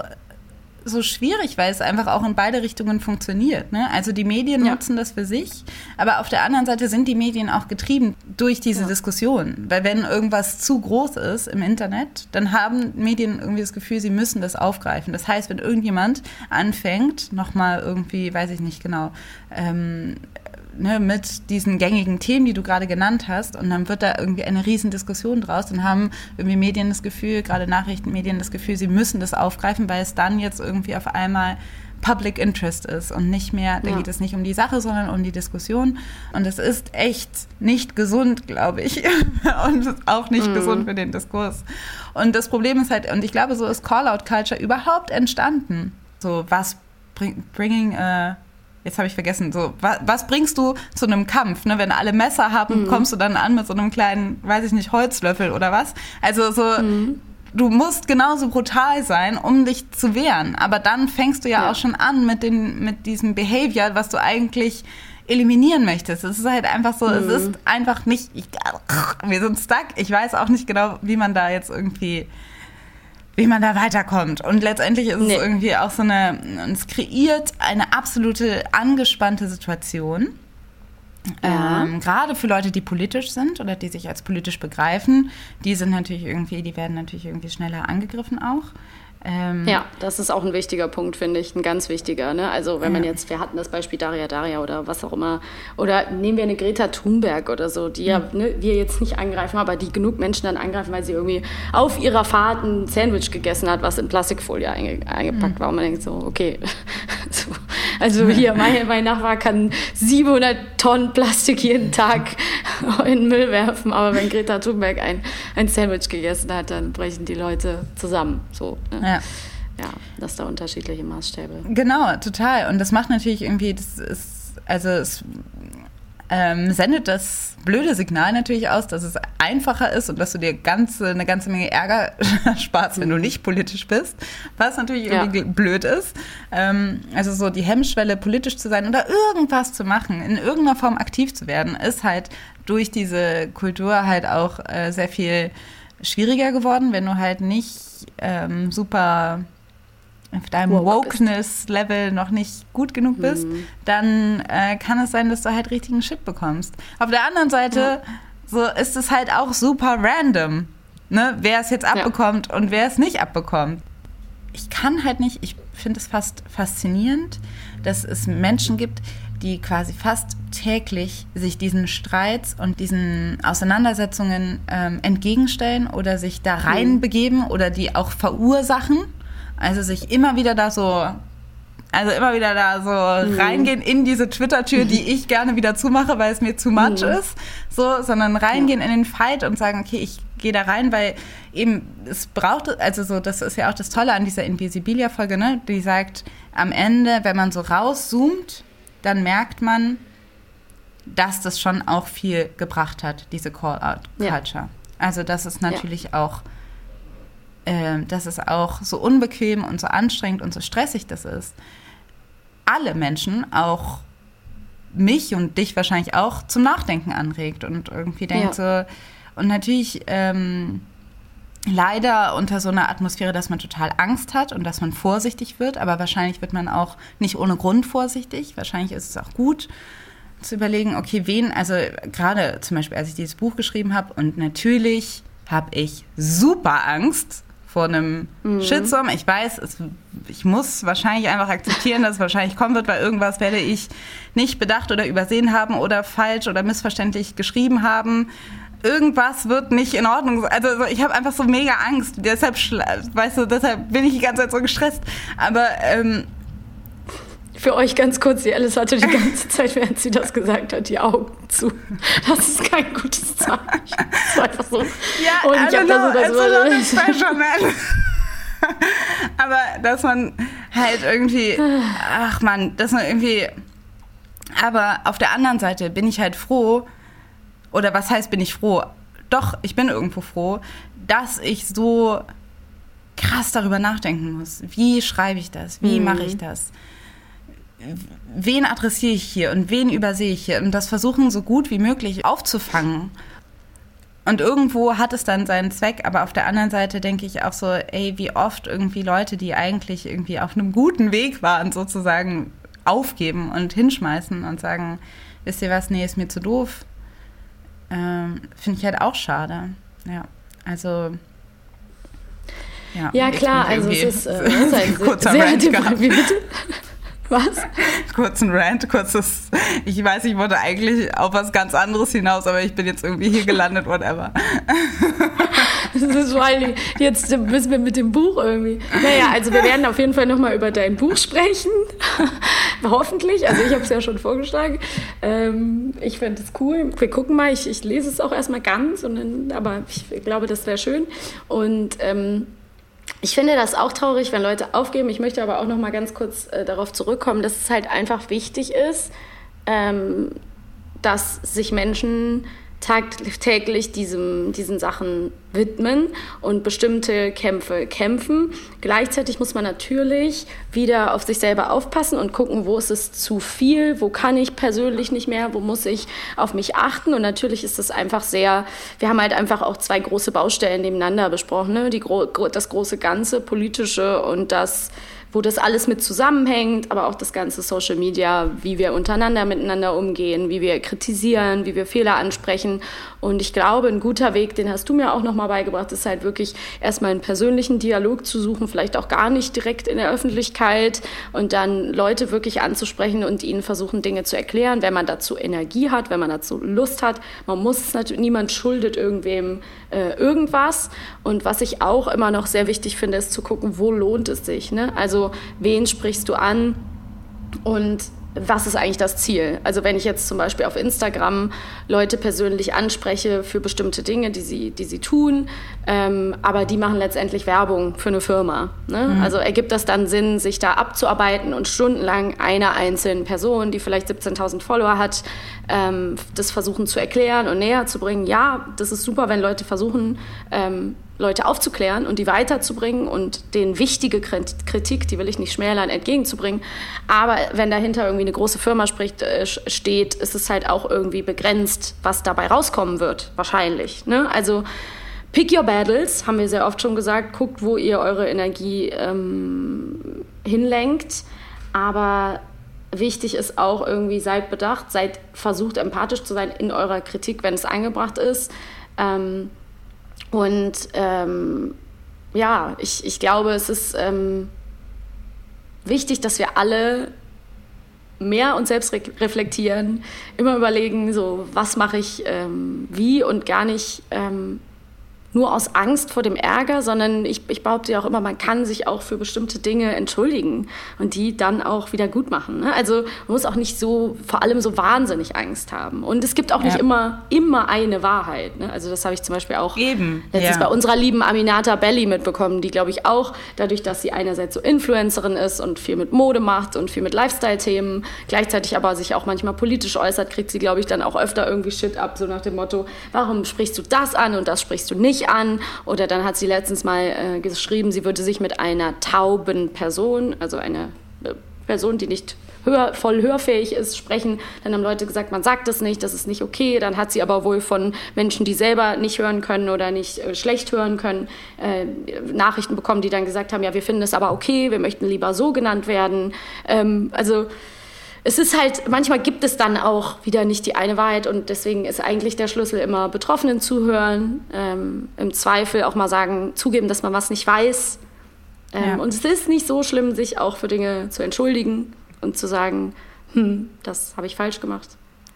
so schwierig, weil es einfach auch in beide Richtungen funktioniert. Ne? Also die Medien Ja. nutzen das für sich, aber auf der anderen Seite sind die Medien auch getrieben durch diese Diskussion. Weil wenn irgendwas zu groß ist im Internet, dann haben Medien irgendwie das Gefühl, sie müssen das aufgreifen. Das heißt, wenn irgendjemand anfängt, nochmal irgendwie, weiß ich nicht genau, ähm, ne, mit diesen gängigen Themen, die du gerade genannt hast, und dann wird da irgendwie eine riesen Diskussion draus. Dann haben irgendwie Medien das Gefühl, gerade Nachrichtenmedien das Gefühl, sie müssen das aufgreifen, weil es dann jetzt irgendwie auf einmal Public Interest ist und nicht mehr, da Ja. geht es nicht um die Sache, sondern um die Diskussion. Und es ist echt nicht gesund, glaube ich. und auch nicht gesund für den Diskurs. Und das Problem ist halt, und ich glaube, so ist Call-out-Culture überhaupt entstanden. So, was bring, bringing, äh, jetzt habe ich vergessen, so, was, was bringst du zu einem Kampf? Ne? Wenn alle Messer haben, kommst du dann an mit so einem kleinen, weiß ich nicht, Holzlöffel oder was? Also so, du musst genauso brutal sein, um dich zu wehren. Aber dann fängst du ja, Ja. auch schon an mit, den, mit diesem Behavior, was du eigentlich eliminieren möchtest. Es ist halt einfach so, es ist einfach nicht, ich, wir sind stuck. Ich weiß auch nicht genau, wie man da jetzt irgendwie, wie man da weiterkommt. Und letztendlich ist Nee. es irgendwie auch so eine, es kreiert eine absolute angespannte Situation. Ja. Ähm, gerade für Leute, die politisch sind oder die sich als politisch begreifen, die sind natürlich irgendwie, die werden natürlich irgendwie schneller angegriffen auch. Ähm, Ja, das ist auch ein wichtiger Punkt, finde ich, ein ganz wichtiger. Ne? Also wenn man Ja. jetzt, wir hatten das Beispiel Daria Daria oder was auch immer, oder nehmen wir eine Greta Thunberg oder so, die ja ne, wir jetzt nicht angreifen, aber die genug Menschen dann angreifen, weil sie irgendwie auf ihrer Fahrt ein Sandwich gegessen hat, was in Plastikfolie einge eingepackt war. Und man denkt so, okay, so, also hier, mein, mein Nachbar kann 700 Tonnen Plastik jeden Tag in den Müll werfen, aber wenn Greta Thunberg ein, ein Sandwich gegessen hat, dann brechen die Leute zusammen. So, ne? Ja. Ja, das da unterschiedliche Maßstäbe. Genau, total. Und das macht natürlich irgendwie, das ist, also es ähm, sendet das blöde Signal natürlich aus, dass es einfacher ist und dass du dir ganze, eine ganze Menge Ärger sparst, wenn du nicht politisch bist, was natürlich irgendwie blöd ist. Ähm, also so die Hemmschwelle, politisch zu sein oder irgendwas zu machen, in irgendeiner Form aktiv zu werden, ist halt durch diese Kultur halt auch äh, sehr viel schwieriger geworden, wenn du halt nicht ähm, super auf deinem. Wokeness-Level noch nicht gut genug bist, dann äh, kann es sein, dass du halt richtigen Shit bekommst. Auf der anderen Seite so ist es halt auch super random, ne? wer es jetzt abbekommt und wer es nicht abbekommt. Ich kann halt nicht, ich finde es fast faszinierend, dass es Menschen gibt, die quasi fast täglich sich diesen Streits und diesen Auseinandersetzungen ähm, entgegenstellen oder sich da reinbegeben oder die auch verursachen. Also sich immer wieder da so, also immer wieder da so reingehen in diese Twitter-Tür, die ich gerne wieder zumache, weil es mir zu much ist. So, sondern reingehen in den Fight und sagen, okay, ich gehe da rein, weil eben es braucht, also so, das ist ja auch das Tolle an dieser Invisibilia-Folge, ne? Die sagt, am Ende, wenn man so rauszoomt, dann merkt man, dass das schon auch viel gebracht hat, diese Call-out-Culture. Also das ist natürlich auch äh, dass es auch so unbequem und so anstrengend und so stressig das ist, alle Menschen, auch mich und dich wahrscheinlich auch, zum Nachdenken anregt und irgendwie denkt so, und natürlich ähm, leider unter so einer Atmosphäre, dass man total Angst hat und dass man vorsichtig wird, aber wahrscheinlich wird man auch nicht ohne Grund vorsichtig. Wahrscheinlich ist es auch gut zu überlegen, okay, wen, also gerade zum Beispiel, als ich dieses Buch geschrieben habe und natürlich habe ich super Angst vor einem Shitstorm. Ich weiß, es, ich muss wahrscheinlich einfach akzeptieren, dass es wahrscheinlich kommen wird, weil irgendwas werde ich nicht bedacht oder übersehen haben oder falsch oder missverständlich geschrieben haben. Irgendwas wird nicht in Ordnung. Also so, ich habe einfach so mega Angst. Deshalb, weißt du, deshalb bin ich die ganze Zeit so gestresst. Aber ähm, Für euch ganz kurz, die Alice hatte die ganze Zeit, während sie das gesagt hat, die Augen zu. Das ist kein gutes Zeichen. Das war einfach so. Ja, und ich habe don't da so das it's a lot of pressure, man. Aber dass man halt irgendwie, ach man, dass man irgendwie, aber auf der anderen Seite bin ich halt froh, oder was heißt bin ich froh? Doch, ich bin irgendwo froh, dass ich so krass darüber nachdenken muss. Wie schreibe ich das? Wie mache ich das? Wen adressiere ich hier und wen übersehe ich hier? Und das versuchen so gut wie möglich aufzufangen. Und irgendwo hat es dann seinen Zweck, aber auf der anderen Seite denke ich auch so, ey, wie oft irgendwie Leute, die eigentlich irgendwie auf einem guten Weg waren, sozusagen aufgeben und hinschmeißen und sagen, wisst ihr was, nee, ist mir zu doof. Ähm, Finde ich halt auch schade. Ja, also. Ja, Ja, klar, also es ist, äh, es ist ein kurzer sehr Was? kurzen Rant, kurzes. Ich weiß, ich wollte eigentlich auf was ganz anderes hinaus, aber ich bin jetzt irgendwie hier gelandet, whatever. Das ist vor allem, jetzt müssen wir mit dem Buch irgendwie. Naja, also wir werden auf jeden Fall nochmal über dein Buch sprechen. Hoffentlich. Also ich habe es ja schon vorgeschlagen. Ähm, ich fände es cool. Wir gucken mal. Ich, ich lese es auch erstmal ganz, und dann, aber ich glaube, das wäre schön. Und ähm, ich finde das auch traurig, wenn Leute aufgeben. Ich möchte aber auch noch mal ganz kurz äh, darauf zurückkommen, dass es halt einfach wichtig ist, ähm, dass sich Menschen tagtäglich diesem, diesen Sachen widmen und bestimmte Kämpfe kämpfen. Gleichzeitig muss man natürlich wieder auf sich selber aufpassen und gucken, wo ist es zu viel, wo kann ich persönlich nicht mehr, wo muss ich auf mich achten. Und natürlich ist es einfach sehr, wir haben halt einfach auch zwei große Baustellen nebeneinander besprochen, ne? Die, das große Ganze, politische und das wo das alles mit zusammenhängt, aber auch das ganze Social Media, wie wir untereinander miteinander umgehen, wie wir kritisieren, wie wir Fehler ansprechen. Und ich glaube, ein guter Weg, den hast du mir auch nochmal beigebracht, ist halt wirklich erstmal einen persönlichen Dialog zu suchen, vielleicht auch gar nicht direkt in der Öffentlichkeit und dann Leute wirklich anzusprechen und ihnen versuchen, Dinge zu erklären, wenn man dazu Energie hat, wenn man dazu Lust hat. Man muss es natürlich, niemand schuldet irgendwem äh, irgendwas. Und was ich auch immer noch sehr wichtig finde, ist zu gucken, wo lohnt es sich. Ne? Also wen sprichst du an und was ist eigentlich das Ziel? Also wenn ich jetzt zum Beispiel auf Instagram Leute persönlich anspreche für bestimmte Dinge, die sie, die sie tun, ähm, aber die machen letztendlich Werbung für eine Firma. Ne? Mhm. Also ergibt das dann Sinn, sich da abzuarbeiten und stundenlang einer einzelnen Person, die vielleicht 17.000 Follower hat, ähm, das versuchen zu erklären und näher zu bringen? Ja, das ist super, wenn Leute versuchen, ähm, Leute aufzuklären und die weiterzubringen und denen wichtige Kritik, die will ich nicht schmälern, entgegenzubringen. Aber wenn dahinter irgendwie eine große Firma spricht, äh, steht, ist es halt auch irgendwie begrenzt, was dabei rauskommen wird, wahrscheinlich. Ne? Also pick your battles, haben wir sehr oft schon gesagt. Guckt, wo ihr eure Energie ähm, hinlenkt. Aber wichtig ist auch irgendwie, seid bedacht, seid versucht empathisch zu sein in eurer Kritik, wenn es eingebracht ist. Ähm, und ähm, ja, ich, ich glaube, es ist ähm, wichtig, dass wir alle mehr uns selbst re reflektieren, immer überlegen, so was mache ich ähm, wie und gar nicht ähm, nur aus Angst vor dem Ärger, sondern ich, ich behaupte ja auch immer, man kann sich auch für bestimmte Dinge entschuldigen und die dann auch wieder gut machen. Ne? Also man muss auch nicht so, vor allem so wahnsinnig Angst haben. Und es gibt auch nicht immer, immer eine Wahrheit. Ne? Also das habe ich zum Beispiel auch Eben. letztens ja. bei unserer lieben Aminata Belli mitbekommen, die glaube ich auch, dadurch, dass sie einerseits so Influencerin ist und viel mit Mode macht und viel mit Lifestyle-Themen, gleichzeitig aber sich auch manchmal politisch äußert, kriegt sie glaube ich dann auch öfter irgendwie Shit ab, so nach dem Motto, warum sprichst du das an und das sprichst du nicht nicht an. Oder dann hat sie letztens mal äh, geschrieben, sie würde sich mit einer tauben Person, also einer äh, Person, die nicht hör, voll hörfähig ist, sprechen. Dann haben Leute gesagt, man sagt das nicht, das ist nicht okay. Dann hat sie aber wohl von Menschen, die selber nicht hören können oder nicht äh, schlecht hören können, äh, Nachrichten bekommen, die dann gesagt haben, ja, wir finden es aber okay, wir möchten lieber so genannt werden. Ähm, also es ist halt, manchmal gibt es dann auch wieder nicht die eine Wahrheit und deswegen ist eigentlich der Schlüssel immer Betroffenen zuhören, ähm, im Zweifel auch mal sagen, zugeben, dass man was nicht weiß. Ähm, ja. Und es ist nicht so schlimm, sich auch für Dinge zu entschuldigen und zu sagen, hm, das habe ich falsch gemacht.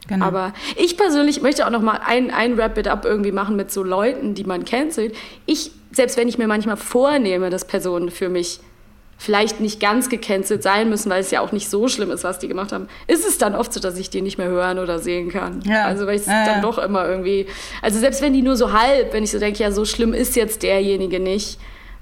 Genau. Aber ich persönlich möchte auch noch mal ein, ein Wrap-It-Up irgendwie machen mit so Leuten, die man cancelt. Ich, selbst wenn ich mir manchmal vornehme, dass Personen für mich vielleicht nicht ganz gecancelt sein müssen, weil es ja auch nicht so schlimm ist, was die gemacht haben, ist es dann oft so, dass ich die nicht mehr hören oder sehen kann. Ja. Also weil ich es ja, dann ja. doch immer irgendwie, also selbst wenn die nur so halb, wenn ich so denke, ja, so schlimm ist jetzt derjenige nicht,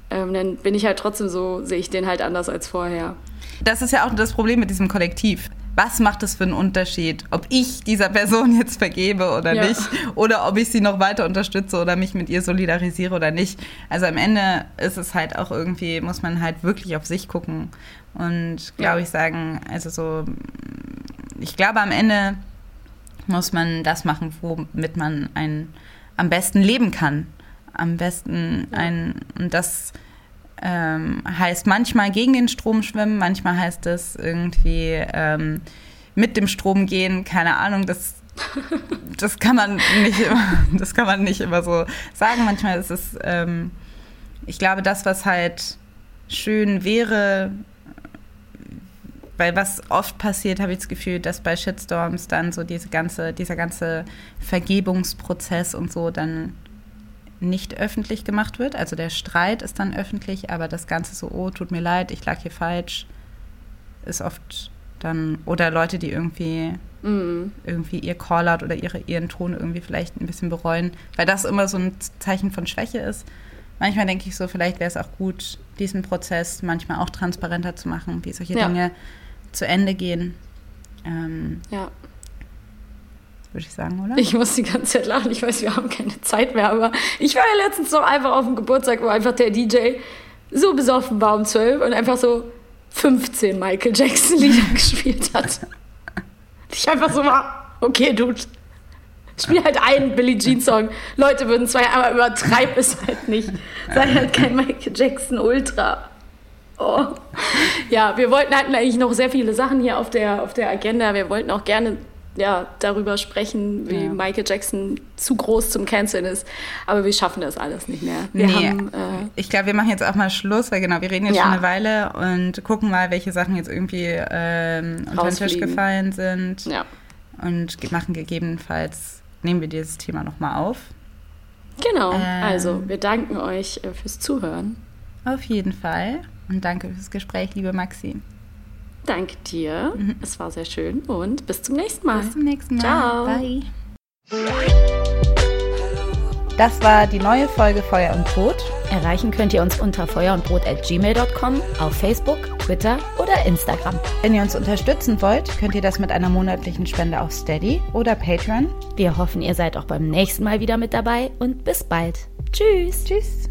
ähm, dann bin ich halt trotzdem so, sehe ich den halt anders als vorher. Das ist ja auch das Problem mit diesem Kollektiv was macht es für einen Unterschied, ob ich dieser Person jetzt vergebe oder ja. nicht, oder ob ich sie noch weiter unterstütze oder mich mit ihr solidarisiere oder nicht. Also am Ende ist es halt auch irgendwie, muss man halt wirklich auf sich gucken und glaube ja. ich sagen, also so, ich glaube am Ende muss man das machen, womit man ein, am besten leben kann. Am besten ein, und das ähm, heißt manchmal gegen den Strom schwimmen, manchmal heißt es irgendwie ähm, mit dem Strom gehen, keine Ahnung, das, das, kann man nicht immer, das kann man nicht immer so sagen. Manchmal ist es, ähm, ich glaube, das, was halt schön wäre, weil was oft passiert, habe ich das Gefühl, dass bei Shitstorms dann so diese ganze, dieser ganze Vergebungsprozess und so dann nicht öffentlich gemacht wird. Also der Streit ist dann öffentlich, aber das Ganze so, oh, tut mir leid, ich lag hier falsch, ist oft dann, oder Leute, die irgendwie, Mhm. irgendwie ihr Callout oder ihre, ihren Ton irgendwie vielleicht ein bisschen bereuen, weil das immer so ein Zeichen von Schwäche ist. Manchmal denke ich so, vielleicht wäre es auch gut, diesen Prozess manchmal auch transparenter zu machen, wie solche Ja. Dinge zu Ende gehen. Ähm, Ja. Würde ich sagen, oder? Ich muss die ganze Zeit lachen. Ich weiß, wir haben keine Zeit mehr, aber ich war ja letztens noch einfach auf dem Geburtstag, wo einfach der DJ so besoffen war um 12 und einfach so 15 Michael Jackson Lieder gespielt hat. Ich einfach so war, okay, Dude, spiel halt einen Billie Jean Song. Leute würden zwei, aber übertreib es halt nicht. Sei halt kein Michael Jackson Ultra. Oh. Ja, wir wollten hatten eigentlich noch sehr viele Sachen hier auf der, auf der Agenda. Wir wollten auch gerne ja, darüber sprechen, wie Ja. Michael Jackson zu groß zum Canceln ist. Aber wir schaffen das alles nicht mehr. Wir Nee. haben, äh, Ich glaube, wir machen jetzt auch mal Schluss, weil genau, wir reden jetzt Ja. schon eine Weile und gucken mal, welche Sachen jetzt irgendwie ähm, unter den Tisch gefallen sind ja. und machen gegebenenfalls, nehmen wir dieses Thema nochmal auf. Genau, Ähm. also wir danken euch äh, fürs Zuhören. Auf jeden Fall. Und danke fürs Gespräch, liebe Maxi. Danke dir, es war sehr schön und bis zum nächsten Mal. Bis zum nächsten Mal. Ciao. Bye. Das war die neue Folge Feuer und Brot. Erreichen könnt ihr uns unter feuerundbrot.gmail.com, auf Facebook, Twitter oder Instagram. Wenn ihr uns unterstützen wollt, könnt ihr das mit einer monatlichen Spende auf Steady oder Patreon. Wir hoffen, ihr seid auch beim nächsten Mal wieder mit dabei und bis bald. Tschüss. Tschüss.